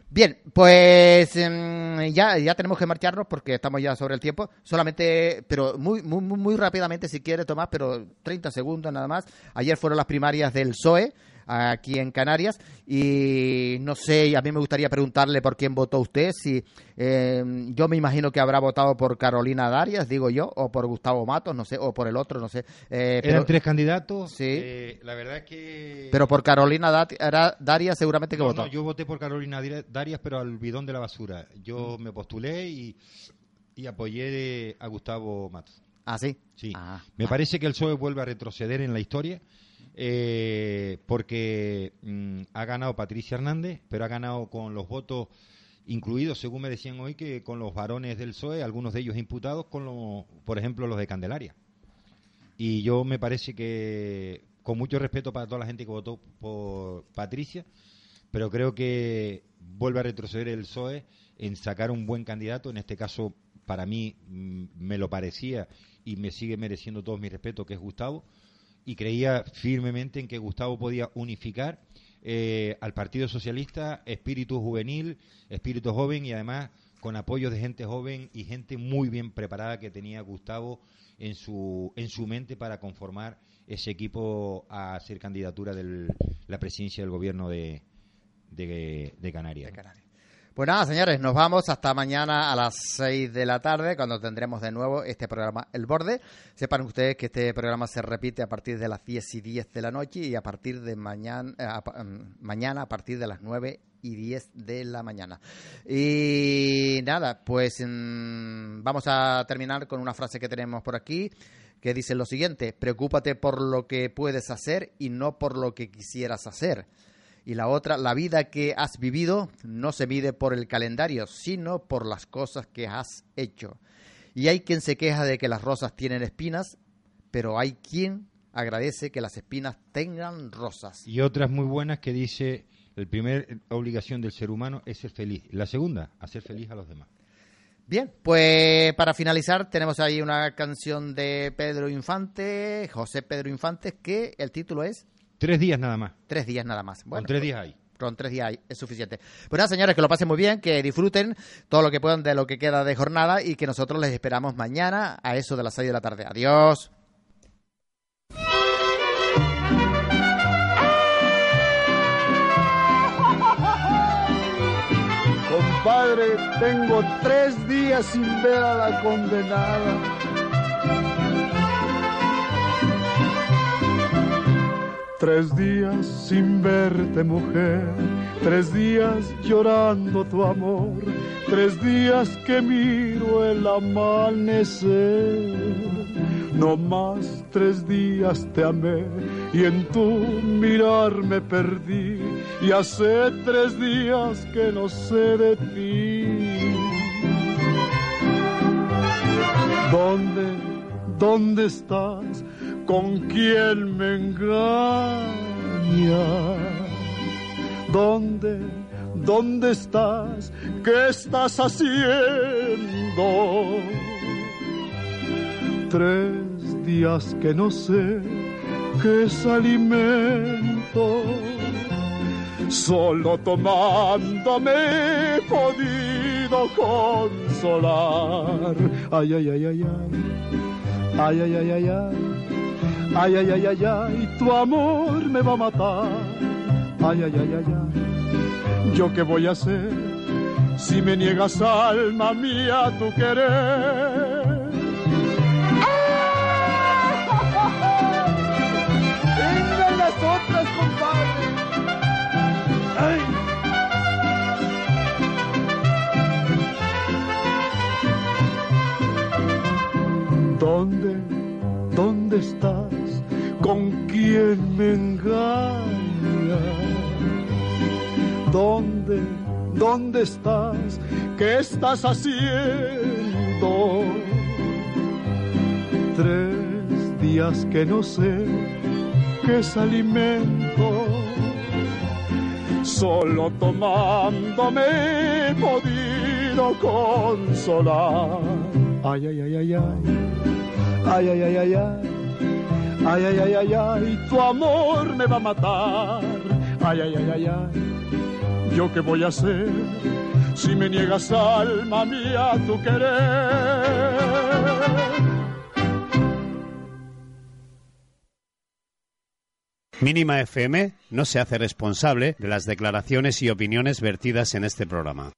Bien, pues em, ya, ya tenemos que marcharnos porque estamos ya sobre el tiempo. Solamente, pero muy, muy, muy rápidamente, si quiere, Tomás, pero 30 segundos nada más. Ayer fueron las primarias del PSOE aquí en Canarias. Y no sé, a mí me gustaría preguntarle por quién votó usted. Si eh, Yo me imagino que habrá votado por Carolina Darias, digo yo, o por Gustavo Matos, no sé, o por el otro, no sé. Eh, Eran tres candidatos. Sí. Eh, la verdad es que. Pero por Carolina Darias seguramente que votó. No, yo voté por Carolina Darias, pero al bidón de la basura. Yo mm. me postulé y, y apoyé a Gustavo Matos. ¿Ah, sí? Sí. Ah, me parece que el PSOE vuelve a retroceder en la historia eh, porque mm, ha ganado Patricia Hernández, pero ha ganado con los votos incluidos, según me decían hoy, que con los varones del PSOE, algunos de ellos imputados, con los, por ejemplo, los de Candelaria. Y yo me parece que, con mucho respeto para toda la gente que votó por Patricia, pero creo que vuelve a retroceder el PSOE en sacar un buen candidato, en este caso para mí mm, me lo parecía y me sigue mereciendo todo mi respeto, que es Gustavo, y creía firmemente en que Gustavo podía unificar eh, al Partido Socialista, espíritu juvenil, espíritu joven y además con apoyo de gente joven y gente muy bien preparada que tenía Gustavo en su, en su mente para conformar ese equipo a ser candidatura de la presidencia del gobierno de, de, Canarias. Pues nada, señores, nos vamos hasta mañana a las 6 de la tarde, cuando tendremos de nuevo este programa El Borde. Sepan ustedes que este programa se repite a partir de las 10 y 10 de la noche y a partir de mañana, eh, a, mm, mañana a partir de las 9 y 10 de la mañana. Y nada, pues mmm, vamos a terminar con una frase que tenemos por aquí que dice lo siguiente, preocúpate por lo que puedes hacer y no por lo que quisieras hacer. Y la otra, la vida que has vivido no se mide por el calendario, sino por las cosas que has hecho. Y hay quien se queja de que las rosas tienen espinas, pero hay quien agradece que las espinas tengan rosas. Y otras muy buenas que dice, la primera obligación del ser humano es ser feliz. La segunda, hacer feliz a los demás. Bien, pues para finalizar tenemos ahí una canción de Pedro Infante, José Pedro Infante, que el título es Tres días nada más. Tres días nada más. Bueno, con tres días hay. Con tres días hay, es suficiente. Pues nada, señores, que lo pasen muy bien, que disfruten todo lo que puedan de lo que queda de jornada y que nosotros les esperamos mañana a eso de las seis de la tarde. Adiós. Compadre, tengo tres días sin ver a la condenada. Tres días sin verte mujer, tres días llorando tu amor, tres días que miro el amanecer. No más tres días te amé y en tu mirar me perdí y hace tres días que no sé de ti. ¿Dónde, dónde estás? Con quién me engaña. ¿Dónde, dónde estás? ¿Qué estás haciendo? Tres días que no sé qué es alimento. Solo tomándome he podido consolar. Ay, ay, ay, ay, ay. Ay, ay, ay, ay, ay. Ay, ay, ay, ay, ay, tu amor me va a matar. Ay, ay, ay, ay, ay, yo qué voy a hacer si me niegas alma mía tu querer. Vengan las otras, compadre. Ay. ¿Dónde, dónde estás? Con quién me engaña. ¿Dónde, dónde estás? ¿Qué estás haciendo? Tres días que no sé qué es alimento. Solo tomándome he podido consolar. Ay, ay, ay, ay, ay. Ay, ay, ay, ay, ay. Ay, ay, ay, ay, ay, tu amor me va a matar. Ay, ay, ay, ay, ay, yo qué voy a hacer si me niegas alma mía tu querer. Mínima FM no se hace responsable de las declaraciones y opiniones vertidas en este programa.